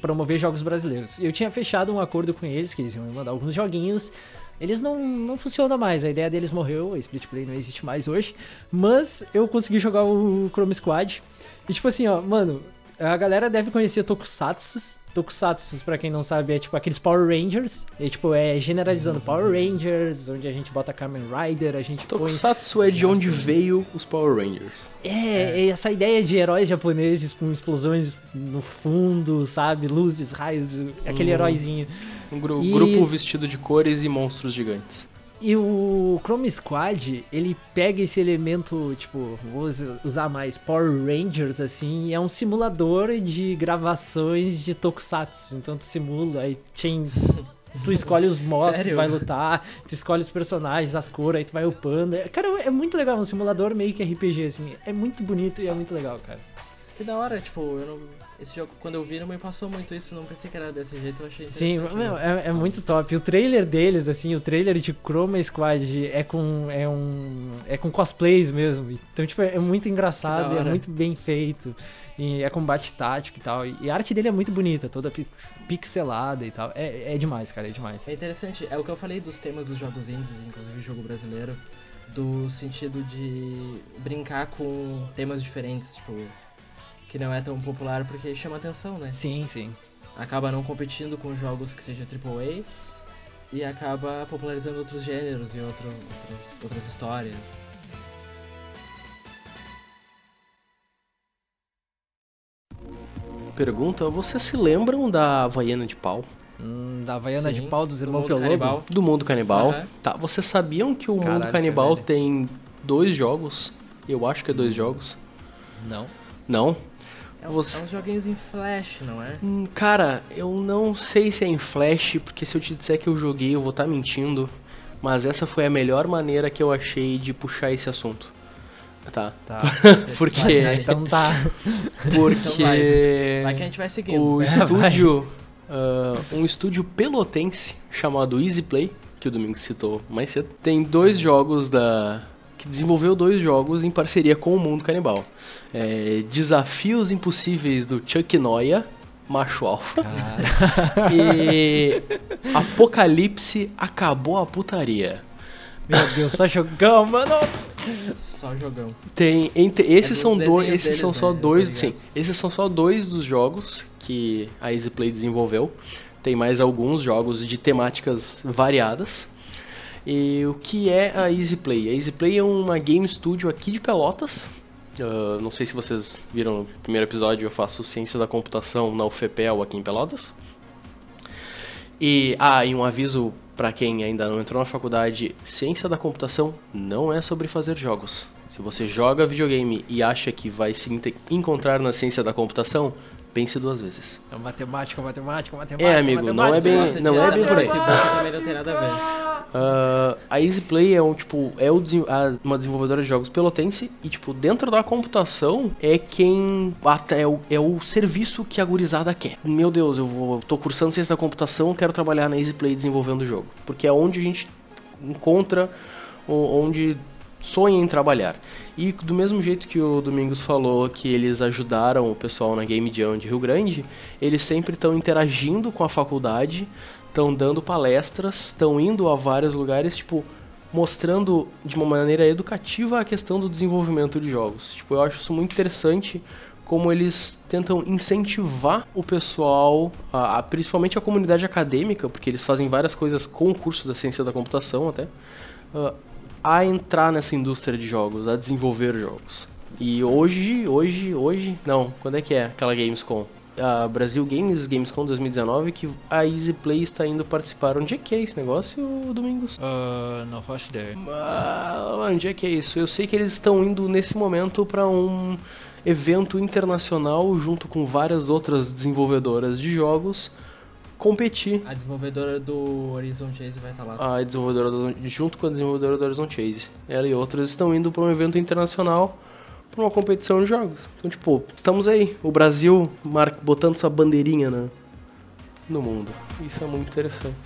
promover jogos brasileiros. Eu tinha fechado um acordo com eles, que eles iam me mandar alguns joguinhos. Eles não, não funcionam mais, a ideia deles morreu, a Split Play não existe mais hoje. Mas eu consegui jogar o Chrome Squad. E tipo assim, ó, mano, a galera deve conhecer Tokusatsu. Tokusatsu, pra quem não sabe, é tipo aqueles Power Rangers. É tipo, é generalizando Power Rangers, onde a gente bota Kamen Rider, a gente põe. Tokusatsu é de onde veio os Power Rangers. É, é essa ideia de heróis japoneses com explosões no fundo, sabe? Luzes, raios, aquele Uhum. heróizinho. Um gru- E- grupo vestido de cores e monstros gigantes. E o Chrome Squad, ele pega esse elemento, tipo, vou us- usar mais Power Rangers, assim, e é um simulador de gravações de Tokusatsu. Então tu simula, aí tem... Tu escolhe os monstros que Sério? vai lutar, tu escolhe os personagens, as cores, aí tu vai upando. É- Cara, é muito legal, um simulador meio que RPG, assim. É muito bonito e é muito legal, cara. Que da hora, tipo, eu não. Esse jogo, quando eu vi, não me passou muito isso, não pensei que era desse jeito, eu achei Sim, interessante. meu, né? é, é muito top. O trailer deles, assim, o trailer de Chroma Squad é com é um é com cosplays mesmo. Então, tipo, é muito engraçado, é muito bem feito. E é combate tático e tal. E a arte dele é muito bonita, toda pix- pixelada e tal. É, é demais, cara, é demais. É interessante, é o que eu falei dos temas dos jogos indies, inclusive jogo brasileiro, do sentido de brincar com temas diferentes, tipo, que não é tão popular porque chama atenção, né? Sim, sim. Acaba não competindo com jogos que seja AAA e acaba popularizando outros gêneros e outro, outros, outras histórias. Pergunta, vocês se lembram da Havaiana de Pau? Hum, da Havaiana de Sim, pau dos do irmãos mundo Pelobo. canibal. Do Mundo Canibal. Aham. Tá, vocês sabiam que o Caralho, Mundo é Canibal tem dois jogos? Eu acho que é dois jogos. Não. Não? É, Você- é uns joguinhos em flash, não é? Hum, Cara, eu não sei se é em Flash, porque se eu te disser que eu joguei, eu vou estar mentindo. Mas essa foi a melhor maneira que eu achei de puxar esse assunto. Tá. Tá. Por quê? Vai, então tá. Porque Então vai. Vai que a gente vai seguindo. o É, estúdio, ah, um estúdio pelotense chamado Easy Play, que o Domingos citou mais cedo, tem dois jogos da que desenvolveu dois jogos em parceria com o Mundo Canibal. É, Desafios Impossíveis do Chuck Noia, macho alfa, e Apocalipse acabou a putaria. Meu Deus, só jogão, mano. Só jogão. Tem entre esses dos são dois, esses deles, são né? só tô dois, ligado. sim. Esses são só dois dos jogos que a Easy Play desenvolveu. Tem mais alguns jogos de temáticas variadas. E o que é a Easy Play? A Easy Play é uma game studio aqui de Pelotas. Ah, não sei se vocês viram no primeiro episódio, eu faço ciência da computação na UFPEL aqui em Pelotas. E ah, e um aviso para quem ainda não entrou na faculdade, ciência da computação não é sobre fazer jogos. Se você joga videogame e acha que vai se encontrar na ciência da computação, pense duas vezes. É matemática, matemática, matemática. É, amigo, não é matemática. bem- Nossa, não é bem por aí. Facebook também não tem nada a ver. Ah, a Easy Play é um tipo é uma desenvolvedora de jogos pelotense e tipo dentro da computação é quem até é o, é o serviço que a gurizada quer. Meu Deus, eu vou tô cursando ciência da computação, quero trabalhar na Easy Play desenvolvendo o jogo, porque é onde a gente encontra onde sonha em trabalhar. E do mesmo jeito que o Domingos falou que eles ajudaram o pessoal na Game Jam de Rio Grande, eles sempre estão interagindo com a faculdade, estão dando palestras, estão indo a vários lugares, tipo, mostrando de uma maneira educativa a questão do desenvolvimento de jogos. Tipo, eu acho isso muito interessante como eles tentam incentivar o pessoal, a, a, principalmente a comunidade acadêmica, porque eles fazem várias coisas com o curso da ciência da computação até, uh, a entrar nessa indústria de jogos, a desenvolver jogos. E hoje, hoje, hoje, não, quando é que é aquela Gamescom? A Brasil Games, Gamescom 2019, que a Easy Play está indo participar. Onde é que é esse negócio, Domingos? Uh, não faço ideia. Uh, onde é que é isso? Eu sei que eles estão indo nesse momento para um evento internacional junto com várias outras desenvolvedoras de jogos competir. A desenvolvedora do Horizon Chase vai estar lá. A desenvolvedora do, junto com a desenvolvedora do Horizon Chase. Ela e outras estão indo para um evento internacional para uma competição de jogos. Então, tipo, estamos aí, o Brasil mar... botando sua bandeirinha na... no mundo. Isso é muito interessante.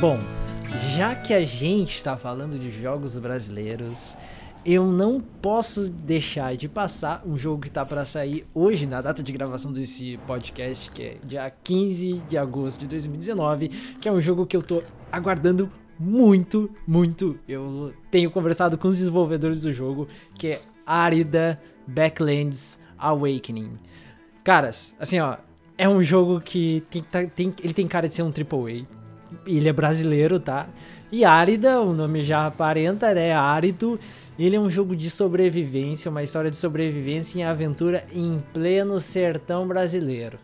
Bom, já que a gente está falando de jogos brasileiros, eu não posso deixar de passar um jogo que tá para sair hoje, na data de gravação desse podcast, que é dia 15 de agosto de 2019, que é um jogo que eu tô aguardando muito, muito. Eu tenho conversado com os desenvolvedores do jogo, que é Arida Backlands Awakening. Caras, assim, ó, é um jogo que tem, tá, tem, ele tem cara de ser um AAA. Ele é brasileiro, tá? E Árida, o nome já aparenta, né? Árido. Ele é um jogo de sobrevivência, uma história de sobrevivência e aventura em pleno sertão brasileiro.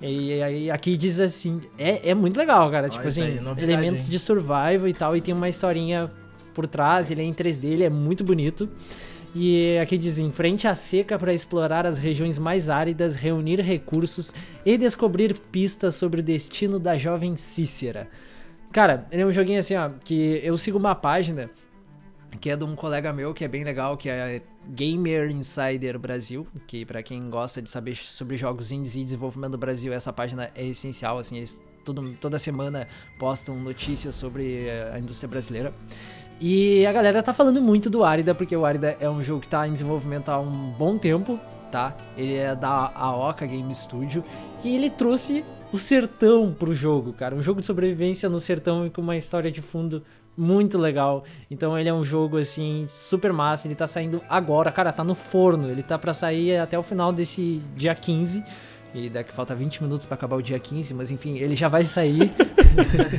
E aí aqui diz assim, é, é muito legal, cara. tipo assim, novidade, elementos hein? de survival e tal, e tem uma historinha por trás, ele é em 3D, ele é muito bonito. E aqui diz: enfrente a seca para explorar as regiões mais áridas, reunir recursos e descobrir pistas sobre o destino da jovem Cícera. Cara, ele é um joguinho assim, ó, que eu sigo uma página que é de um colega meu que é bem legal, que é Gamer Insider Brasil, que para quem gosta de saber sobre jogos indies e desenvolvimento do Brasil, essa página é essencial, assim, eles todo, toda semana postam notícias sobre a indústria brasileira. E a galera tá falando muito do Arida, porque o Arida é um jogo que tá em desenvolvimento há um bom tempo, tá? Ele é da Aoka Game Studio e ele trouxe o sertão pro jogo, cara. Um jogo de sobrevivência no sertão e com uma história de fundo muito legal. Então ele é um jogo assim super massa, ele tá saindo agora, cara, tá no forno, ele tá para sair até o final desse dia 15. E daqui falta 20 minutos para acabar o dia 15, mas enfim, ele já vai sair.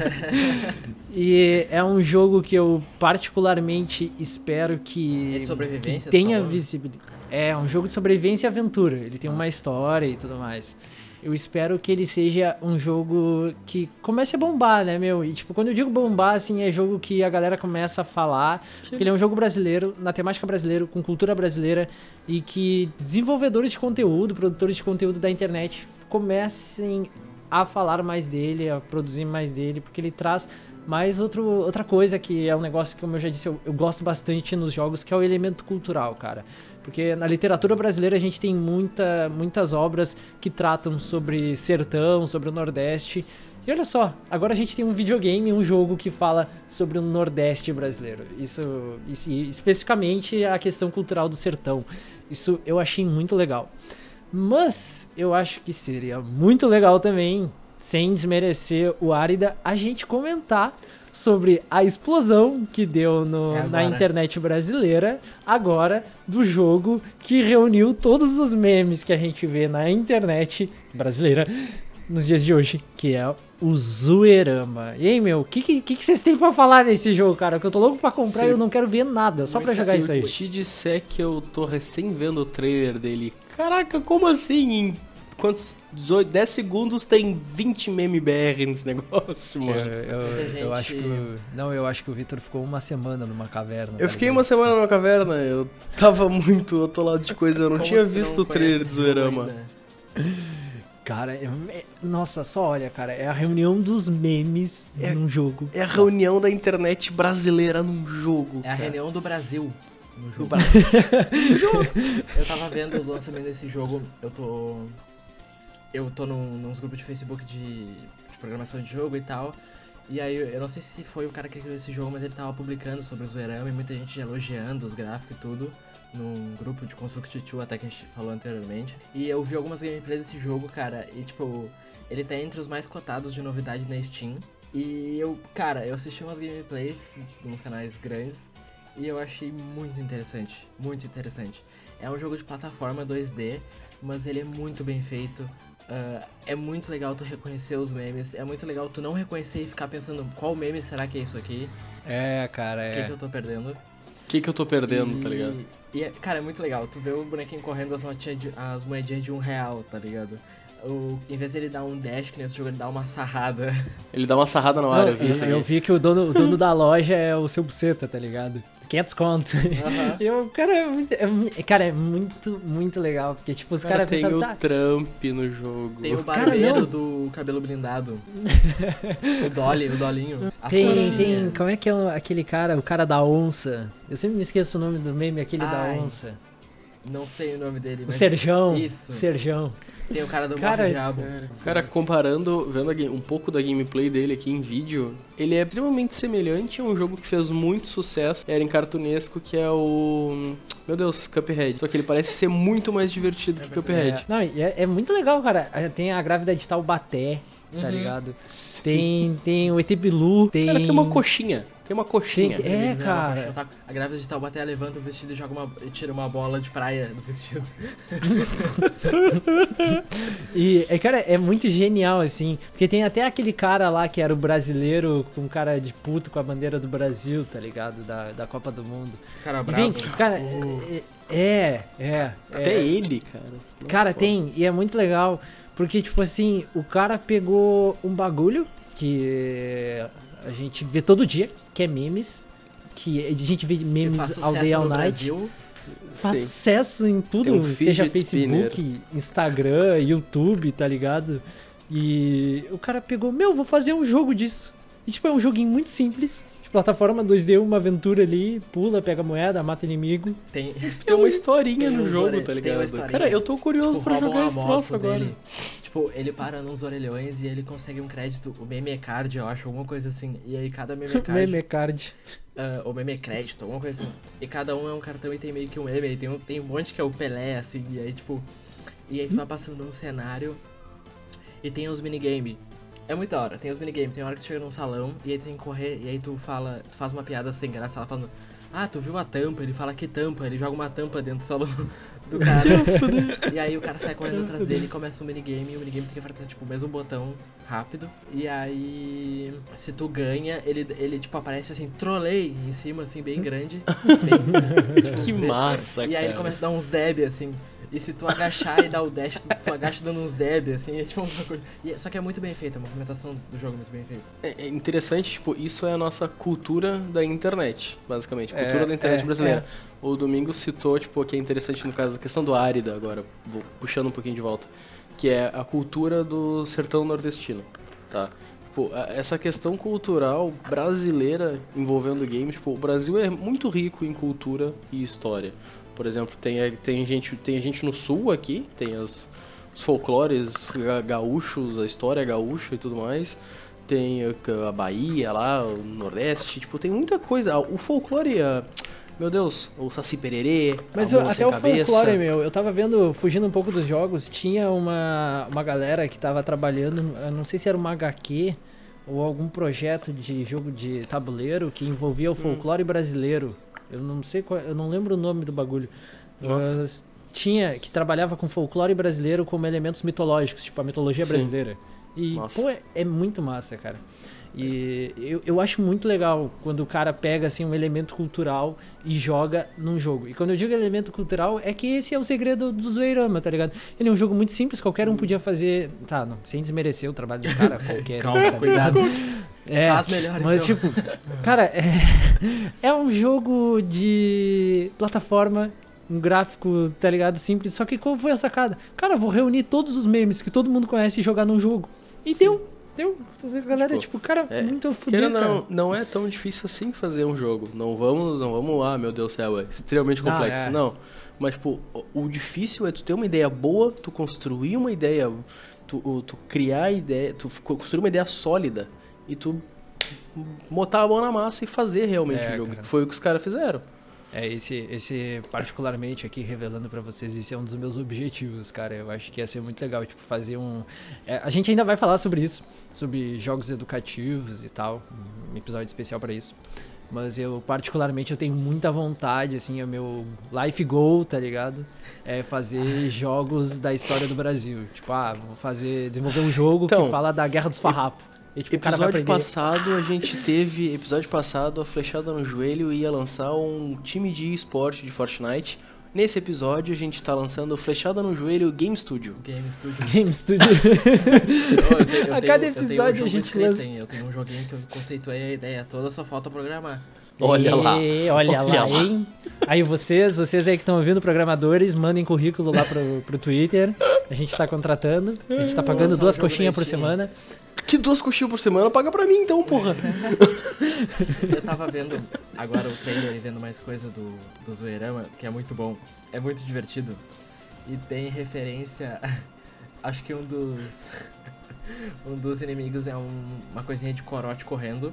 e é um jogo que eu particularmente espero que, é de sobrevivência, que tenha visibilidade. É um jogo de sobrevivência e aventura. Ele tem Nossa. uma história e tudo mais. Eu espero que ele seja um jogo que comece a bombar, né, meu? E, tipo, quando eu digo bombar, assim, é jogo que a galera começa a falar. Ele é um jogo brasileiro, na temática brasileira, com cultura brasileira, e que desenvolvedores de conteúdo, produtores de conteúdo da internet comecem a falar mais dele, a produzir mais dele, porque ele traz mais outro, outra coisa que é um negócio que, como eu já disse, eu, eu gosto bastante nos jogos, que é o elemento cultural, cara. Porque na literatura brasileira a gente tem muita, muitas obras que tratam sobre sertão, sobre o Nordeste. E olha só, agora a gente tem um videogame, um jogo que fala sobre o Nordeste brasileiro. Isso, isso especificamente a questão cultural do sertão. Isso eu achei muito legal. Mas eu acho que seria muito legal também, sem desmerecer o Árida, a gente comentar sobre a explosão que deu no, é na internet brasileira agora do jogo que reuniu todos os memes que a gente vê na internet brasileira nos dias de hoje, que é o Zoeirama. E aí, meu, o que, que, que vocês têm pra falar desse jogo, cara? Que eu tô louco pra comprar e eu não quero ver nada, só pra jogar isso aí. Se eu te disser que eu tô recém vendo o trailer dele, caraca, como assim em quantos 18, 10 segundos tem 20 meme BR nesse negócio, mano. Eu, eu, gente... eu acho que. não, eu acho que o Victor ficou uma semana numa caverna. Eu tá fiquei uma semana numa caverna, eu tava muito atolado de coisa, eu não Como tinha visto o trailer do Zoeirama. Cara, é, é, nossa, só olha, cara, é a reunião dos memes é, num jogo. É a só. reunião da internet brasileira num jogo. É cara. a reunião do Brasil no jogo. eu tava vendo o lançamento desse jogo, eu tô eu tô num, nos grupos de Facebook de, de, programação de jogo e tal. E aí, eu não sei se foi o cara que criou esse jogo, mas ele tava publicando sobre o Zoerama e muita gente elogiando os gráficos e tudo. Num grupo de Construct até que a gente falou anteriormente. E eu vi algumas gameplays desse jogo, cara, e tipo, ele tá entre os mais cotados de novidade na Steam. E eu, cara, eu assisti umas gameplays nos canais grandes e eu achei muito interessante, muito interessante. É um jogo de plataforma 2D, mas ele é muito bem feito. Uh, é muito legal tu reconhecer os memes, é muito legal tu não reconhecer e ficar pensando qual meme será que é isso aqui? É, cara, é. O que, que eu tô perdendo? O que, que eu tô perdendo, e... tá ligado? E, é, cara, é muito legal. Tu vê o bonequinho correndo as, notinhas de, as moedinhas de um real, tá ligado? O, em vez dele dar um dash que nesse jogo, ele dá uma sarrada. Ele dá uma sarrada na hora, eu vi eu, isso eu vi que o dono, o dono da loja é o seu buceta, tá ligado? 500 conto. Aham. Eu, cara, é muito, é cara, é muito, muito legal. Porque, tipo, os Cara, caras tem pensaram, o tá, Trump no jogo. Tem o Cara, barbeiro não. do cabelo blindado. o Dolly, o Dolinho. As tem, coxinhas. tem, como é que é aquele cara, o cara da onça? Eu sempre me esqueço o nome do meme, aquele Ai, da onça. Não sei o nome dele, O mas Serjão. Isso. Serjão. tem o cara do Cara, Diabo. Cara, cara, comparando, vendo game- um pouco da gameplay dele aqui em vídeo, ele é extremamente semelhante a um jogo que fez muito sucesso, era em cartunesco, que é o. Meu Deus, Cuphead. Só que ele parece ser muito mais divertido que Cuphead. É, não, e é, é muito legal, cara. É, Tem a grávida de Taubaté, tá Uhum. ligado? Tem, tem o ET Bilu, tem... Cara, tem uma coxinha. Tem uma coxinha. Tem- É, levam cara. A grávida de Taubaté levanta o vestido e joga uma. e tira uma bola de praia do vestido. E, é, cara, é muito genial, assim. Porque tem até aquele cara lá que era o brasileiro com cara de puto com a bandeira do Brasil, tá ligado? Da, da Copa do Mundo. Cara bravo. vem, cara, é, é, é. Até é. ele, cara. Cara, Pô. tem, e é muito legal. Porque, tipo assim, o cara pegou um bagulho que a gente vê todo dia, que é memes. Que a gente vê memes all day, all night. Brasil. Faz Sim. sucesso em tudo, um seja Facebook, Instagram, YouTube, tá ligado? E o cara pegou, meu, vou fazer um jogo disso. E tipo, é um joguinho muito simples. Plataforma 2D, uma aventura ali, pula, pega moeda, mata inimigo. Tem. Tem uma historinha Tem no jogo, ore- tá tem ligado? Cara, eu tô curioso Tipo, pra jogar esse troço agora. dele. Tipo, ele para nos orelhões e ele consegue um crédito, o meme card, eu acho, alguma coisa assim. E aí cada meme card. Meme card. ah, ou meme crédito, alguma coisa assim. E cada um é um cartão e tem meio que um meme. Tem um, tem um monte que é o Pelé, assim. E aí, tipo. E aí tu vai passando num cenário. E tem os minigame. É muito da hora, tem os minigame. Tem hora que tu chega num salão e aí tem que correr. E aí tu fala. Tu faz uma piada sem graça, ela falando. Ah, tu viu a tampa? Ele fala que tampa, ele joga uma tampa dentro do salão do cara. e aí o cara sai correndo atrás dele e começa um minigame, e o minigame tem que apertar tipo o mesmo botão rápido. E aí, se tu ganha, ele, ele tipo aparece assim, trolei em cima, assim, bem grande. bem- tipo, Que massa, E aí ele começa a dar uns deb assim. E se tu agachar e dar o dash, tu, tu agacha dando uns deb, assim, é tipo uns bagulho. E, só que é muito bem feita, a movimentação do jogo é muito bem feita. É é interessante, tipo, isso é a nossa cultura da internet, basicamente. É, Cultura da internet é, brasileira. O Domingo citou, tipo, que é interessante no caso da questão do árida agora, vou puxando um pouquinho de volta, que é a cultura do sertão nordestino, tá? Tipo, essa questão cultural brasileira envolvendo games, tipo, o Brasil é muito rico em cultura e história. Por exemplo, tem, a- tem, gente, tem gente no sul aqui, tem as, os folclores ga- gaúchos, a história gaúcha e tudo mais. Tem a, a Bahia lá, o Nordeste, tipo, tem muita coisa. O folclore, a- meu Deus, o Saci Pererê, Mas eu- até o Cabeça. folclore, meu, eu tava vendo, fugindo um pouco dos jogos, tinha uma, uma galera que tava trabalhando, não sei se era uma HQ ou algum projeto de jogo de tabuleiro que envolvia Hum. o folclore brasileiro. Eu não sei qual, eu não lembro o nome do bagulho. Mas tinha, que trabalhava com folclore brasileiro como elementos mitológicos, tipo a mitologia Sim. brasileira. E, Nossa. pô, é, é muito massa, cara. E eu, eu acho muito legal quando o cara pega assim um elemento cultural e joga num jogo. E quando eu digo elemento cultural, é que esse é o segredo do Zoeirama, tá ligado? Ele é um jogo muito simples, qualquer um podia fazer. Tá, não, sem desmerecer o trabalho do cara, qualquer um, Calma, tá cuidado. É, Faz melhor, mas então. tipo, cara, é, é um jogo de plataforma, um gráfico, tá ligado? Simples. Só que qual foi a sacada? Cara, vou reunir todos os memes que todo mundo conhece e jogar num jogo. E deu, deu. A galera, Tipo, tipo, cara, é, muito cara. não, não é tão difícil assim fazer um jogo. Não vamos, não vamos, ah, meu Deus do céu, é extremamente Não, complexo. é. Não. Mas, tipo, o, o difícil é tu ter uma ideia boa, tu construir uma ideia, tu, tu criar ideia, tu construir uma ideia sólida e tu botar a mão na massa e fazer realmente É, o jogo. cara. Foi o que os caras fizeram. É, esse, esse particularmente aqui, revelando pra vocês, esse é um dos meus objetivos, cara. Eu acho que ia ser muito legal, tipo, fazer um... é, a gente ainda vai falar sobre isso, sobre jogos educativos e tal, um episódio especial pra isso. Mas eu, particularmente, eu tenho muita vontade, assim, é o meu life goal, tá ligado? É fazer jogos da história do Brasil. Tipo, ah, vou fazer, desenvolver um jogo Então, que fala da Guerra dos Farrapos. E, tipo, o cara vai Episódio passado, a gente teve. Episódio passado, a Flechada no Joelho ia lançar um time de esporte de Fortnite. Nesse episódio, a gente tá lançando o Flechada no Joelho Game Studio. Game Studio. Game Studio. Eu- eu tenho- eu A cada um episódio a gente lança-? Eu tenho um joguinho que eu conceituei a ideia toda, só falta programar. Olha lá. E, olha, Olha lá, lá. hein? Aí vocês, vocês aí que estão ouvindo, programadores, mandem currículo lá pro, pro Twitter. A gente tá contratando. A gente tá pagando Lançar duas coxinhas por semana. Que duas coxinhas por semana? Paga pra mim então, porra. Eu tava vendo agora o trailer e vendo mais coisa do, do Zoeirama, que é muito bom. É muito divertido. E tem referência. Acho que um dos. Um dos inimigos é um- uma coisinha de corote correndo.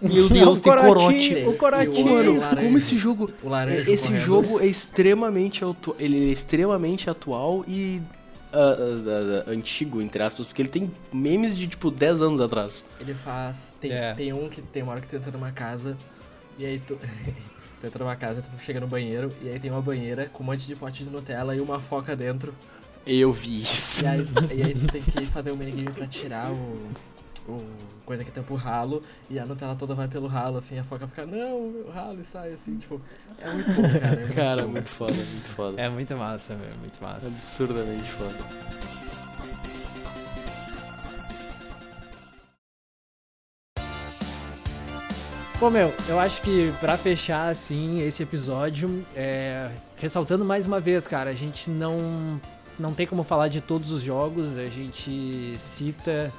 Meu o Deus, corotinho, corote. o corotinho. Mano, como esse jogo. O Esse correndo. jogo é extremamente ele é extremamente atual e ah, ah, antigo, entre aspas, porque ele tem memes de tipo 10 anos atrás. Ele faz. Tem, É. tem um que tem uma hora que tu entra numa casa e aí tu. tu entra numa casa, tu chega no banheiro e aí tem uma banheira com um monte de pote de Nutella e uma foca dentro. Eu vi isso. E aí, e aí tu tem que fazer um minigame pra tirar o. o coisa que tampa o ralo e a Nutella toda vai pelo ralo, assim, a foca fica, não, o ralo e sai assim, tipo. É muito bom, cara. É muito Cara, bom. muito foda, muito foda. É muito massa, meu, muito massa. Absurdamente foda. Pô, meu, eu acho que pra fechar, assim, esse episódio, é, ressaltando mais uma vez, cara, a gente não, não tem como falar de todos os jogos, a gente cita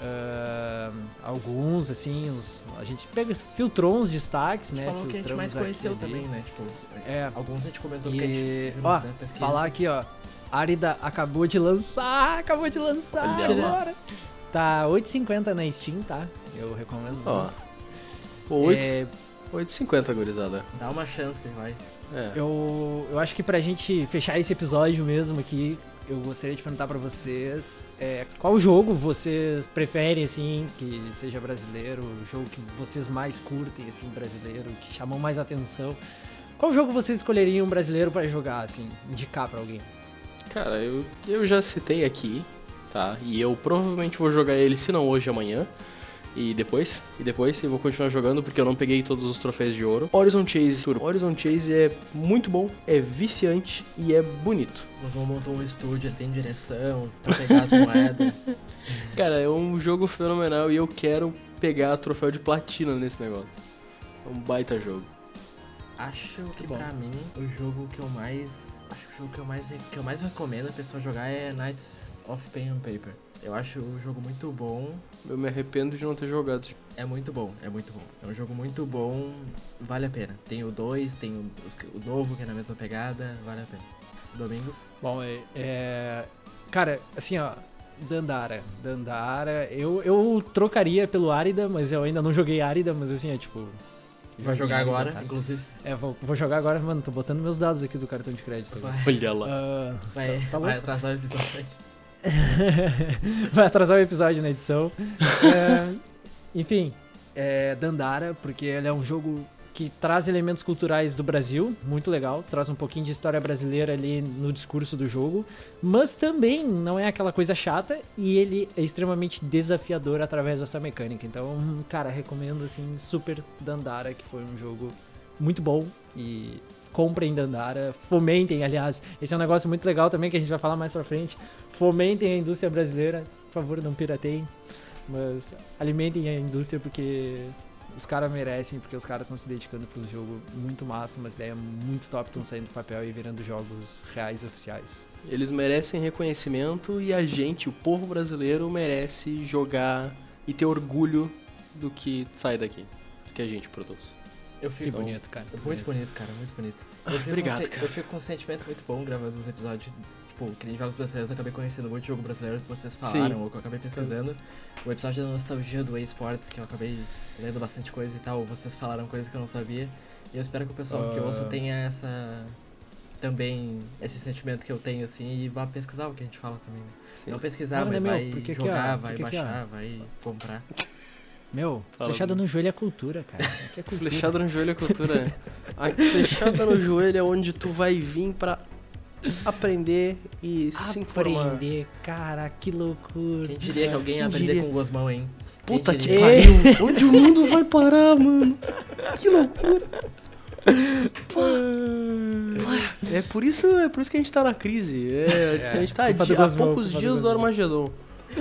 ah, alguns, assim, os- a gente pega, filtrou uns destaques, né? falou que a gente mais conheceu ali. também, né? Tipo, É, alguns a gente comentou que a gente e, viu ó, pesquisa. falar aqui, ó, Arida acabou de lançar, acabou de lançar Olha lá. agora. Tá 8,50 na Steam, tá? Eu recomendo Ó, muito. Pô, 8, É, 8,50, gurizada. Dá uma chance, vai. É. Eu, eu acho que pra gente fechar esse episódio mesmo aqui, eu gostaria de perguntar pra vocês é, qual jogo vocês preferem, assim, que seja brasileiro, o jogo que vocês mais curtem, assim, brasileiro, que chamam mais atenção. Qual jogo vocês escolheriam brasileiro pra jogar, assim, indicar pra alguém? Cara, eu, eu já citei aqui, tá? E eu provavelmente vou jogar ele, se não hoje, amanhã. E depois, e depois eu vou continuar jogando porque eu não peguei todos os troféus de ouro. Horizon Chase Turbo. Horizon Chase é muito bom, é viciante e é bonito. O Osmond montou um estúdio, ele tem direção, pra pegar as moedas. Cara, é um jogo fenomenal e eu quero pegar troféu de platina nesse negócio. É um baita jogo. Acho que bom. pra mim, o jogo que eu mais. Acho que o jogo que eu mais, que eu mais recomendo a pessoa jogar é Knights of Pen and Paper. Eu acho o jogo muito bom. Eu me arrependo de não ter jogado. É muito bom, é muito bom. É um jogo muito bom, vale a pena. Tem o 2, tem o, o novo que é na mesma pegada, vale a pena. Domingos, Bom, é, é- Cara, assim, ó. Dandara. Dandara. Eu, eu trocaria pelo Árida, mas eu ainda não joguei Árida, mas assim, é tipo. vai jogar Árida, agora, tá? inclusive. É, vou, vou jogar agora, mano. Tô botando meus dados aqui do cartão de crédito. Vai, Olha lá. Ah, vai, tá bom. vai atrasar o episódio. vai atrasar o episódio na edição. É, enfim, é Dandara, porque ele é um jogo que traz elementos culturais do Brasil, muito legal, traz um pouquinho de história brasileira ali no discurso do jogo, mas também não é aquela coisa chata e ele é extremamente desafiador através dessa mecânica. Então, cara, recomendo assim super Dandara, que foi um jogo muito bom e comprem Dandara, fomentem, aliás, esse é um negócio muito legal também que a gente vai falar mais pra frente. Fomentem a indústria brasileira, por favor, não pirateiem, mas alimentem a indústria porque os caras merecem, porque os caras estão se dedicando para um jogo muito massa, umas ideias muito top estão saindo do papel e virando jogos reais oficiais. Eles merecem reconhecimento e a gente, o povo brasileiro, merece jogar e ter orgulho do que sai daqui, do que a gente produz. Eu Que fico, bonito, cara. É Muito bonito, cara, muito bonito. Eu fico, obrigado, cara. eu fico com um sentimento muito bom gravando os episódios. Tipo, que nem jogos brasileiros, eu acabei conhecendo muito jogo brasileiro que vocês falaram, ou que eu acabei pesquisando. O episódio da nostalgia do eSports, que eu acabei lendo bastante coisa e tal, vocês falaram coisas que eu não sabia. E eu espero que o pessoal que Ah. ouça tenha essa. Também esse sentimento que eu tenho, assim, e vá pesquisar o que a gente fala também. né? Não pesquisar, Cara, mas né, meu, vai que, jogar, ó, vai que, ó, baixar, vai comprar. Meu, Fala, fechada Bruno. no joelho é cultura, cara. Aqui é cultura. Flechada no joelho é cultura. A flechada no joelho é onde tu vai vir pra aprender e se informar. Aprender, cara, que loucura. Quem diria que alguém ia aprender diria? com o Gosmão, hein? Quem Puta que pariu! Onde o mundo vai parar, mano? Que loucura! Pô. É por isso, é por isso que a gente tá na crise. É, a gente tá a Gosmão, poucos dias do. Armagedon.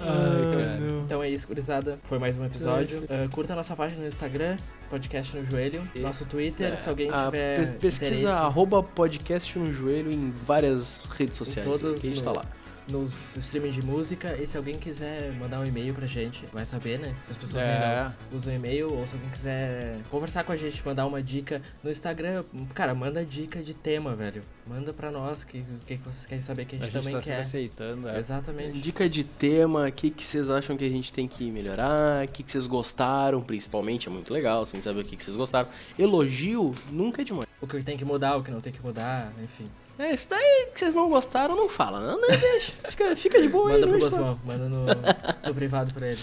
Ai, cara. meu. Então é isso, gurizada. Foi mais um episódio. Uh, curta a nossa página no Instagram, podcast no joelho. Nosso Twitter, se alguém Ah, tiver pe- pesquisa interesse arroba podcast no joelho em várias redes sociais. todas que a gente no- tá lá. Nos streaming de música. E se alguém quiser mandar um e-mail pra gente, vai saber, né? Se as pessoas É. ainda usam e-mail, ou se alguém quiser conversar com a gente, mandar uma dica no Instagram, cara, manda dica de tema, velho. Manda pra nós que- o que, que vocês querem saber que a A gente, gente também tá quer. aceitando, é. Exatamente. Dica de tema, o que, que vocês acham que a gente tem que melhorar, o que, que vocês gostaram, principalmente, é muito legal, sem saber o que, que vocês gostaram. Elogio nunca é demais. O que tem que mudar, o que não tem que mudar, enfim. É, isso daí que vocês não gostaram, não fala, não, não deixa, fica, fica de boa aí. Manda pro Gosmão, manda no, no privado pra ele.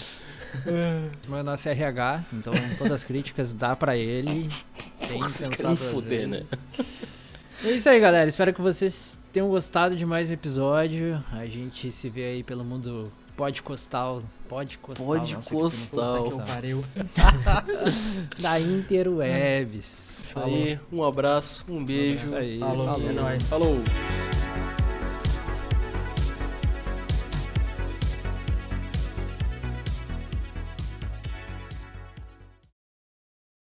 Meu nosso RH, então todas as críticas dá pra ele, sem pensar duas fuder, né? vezes. É isso aí, galera. Espero que vocês tenham gostado de mais um episódio. A gente se vê aí pelo mundo podcostal. Podcostal. Podcast. nossa, que pena. Puta que eu pariu. Da Interwebs. Isso aí, um abraço, um beijo. Isso aí. Falou, falou. é nóis. Falou.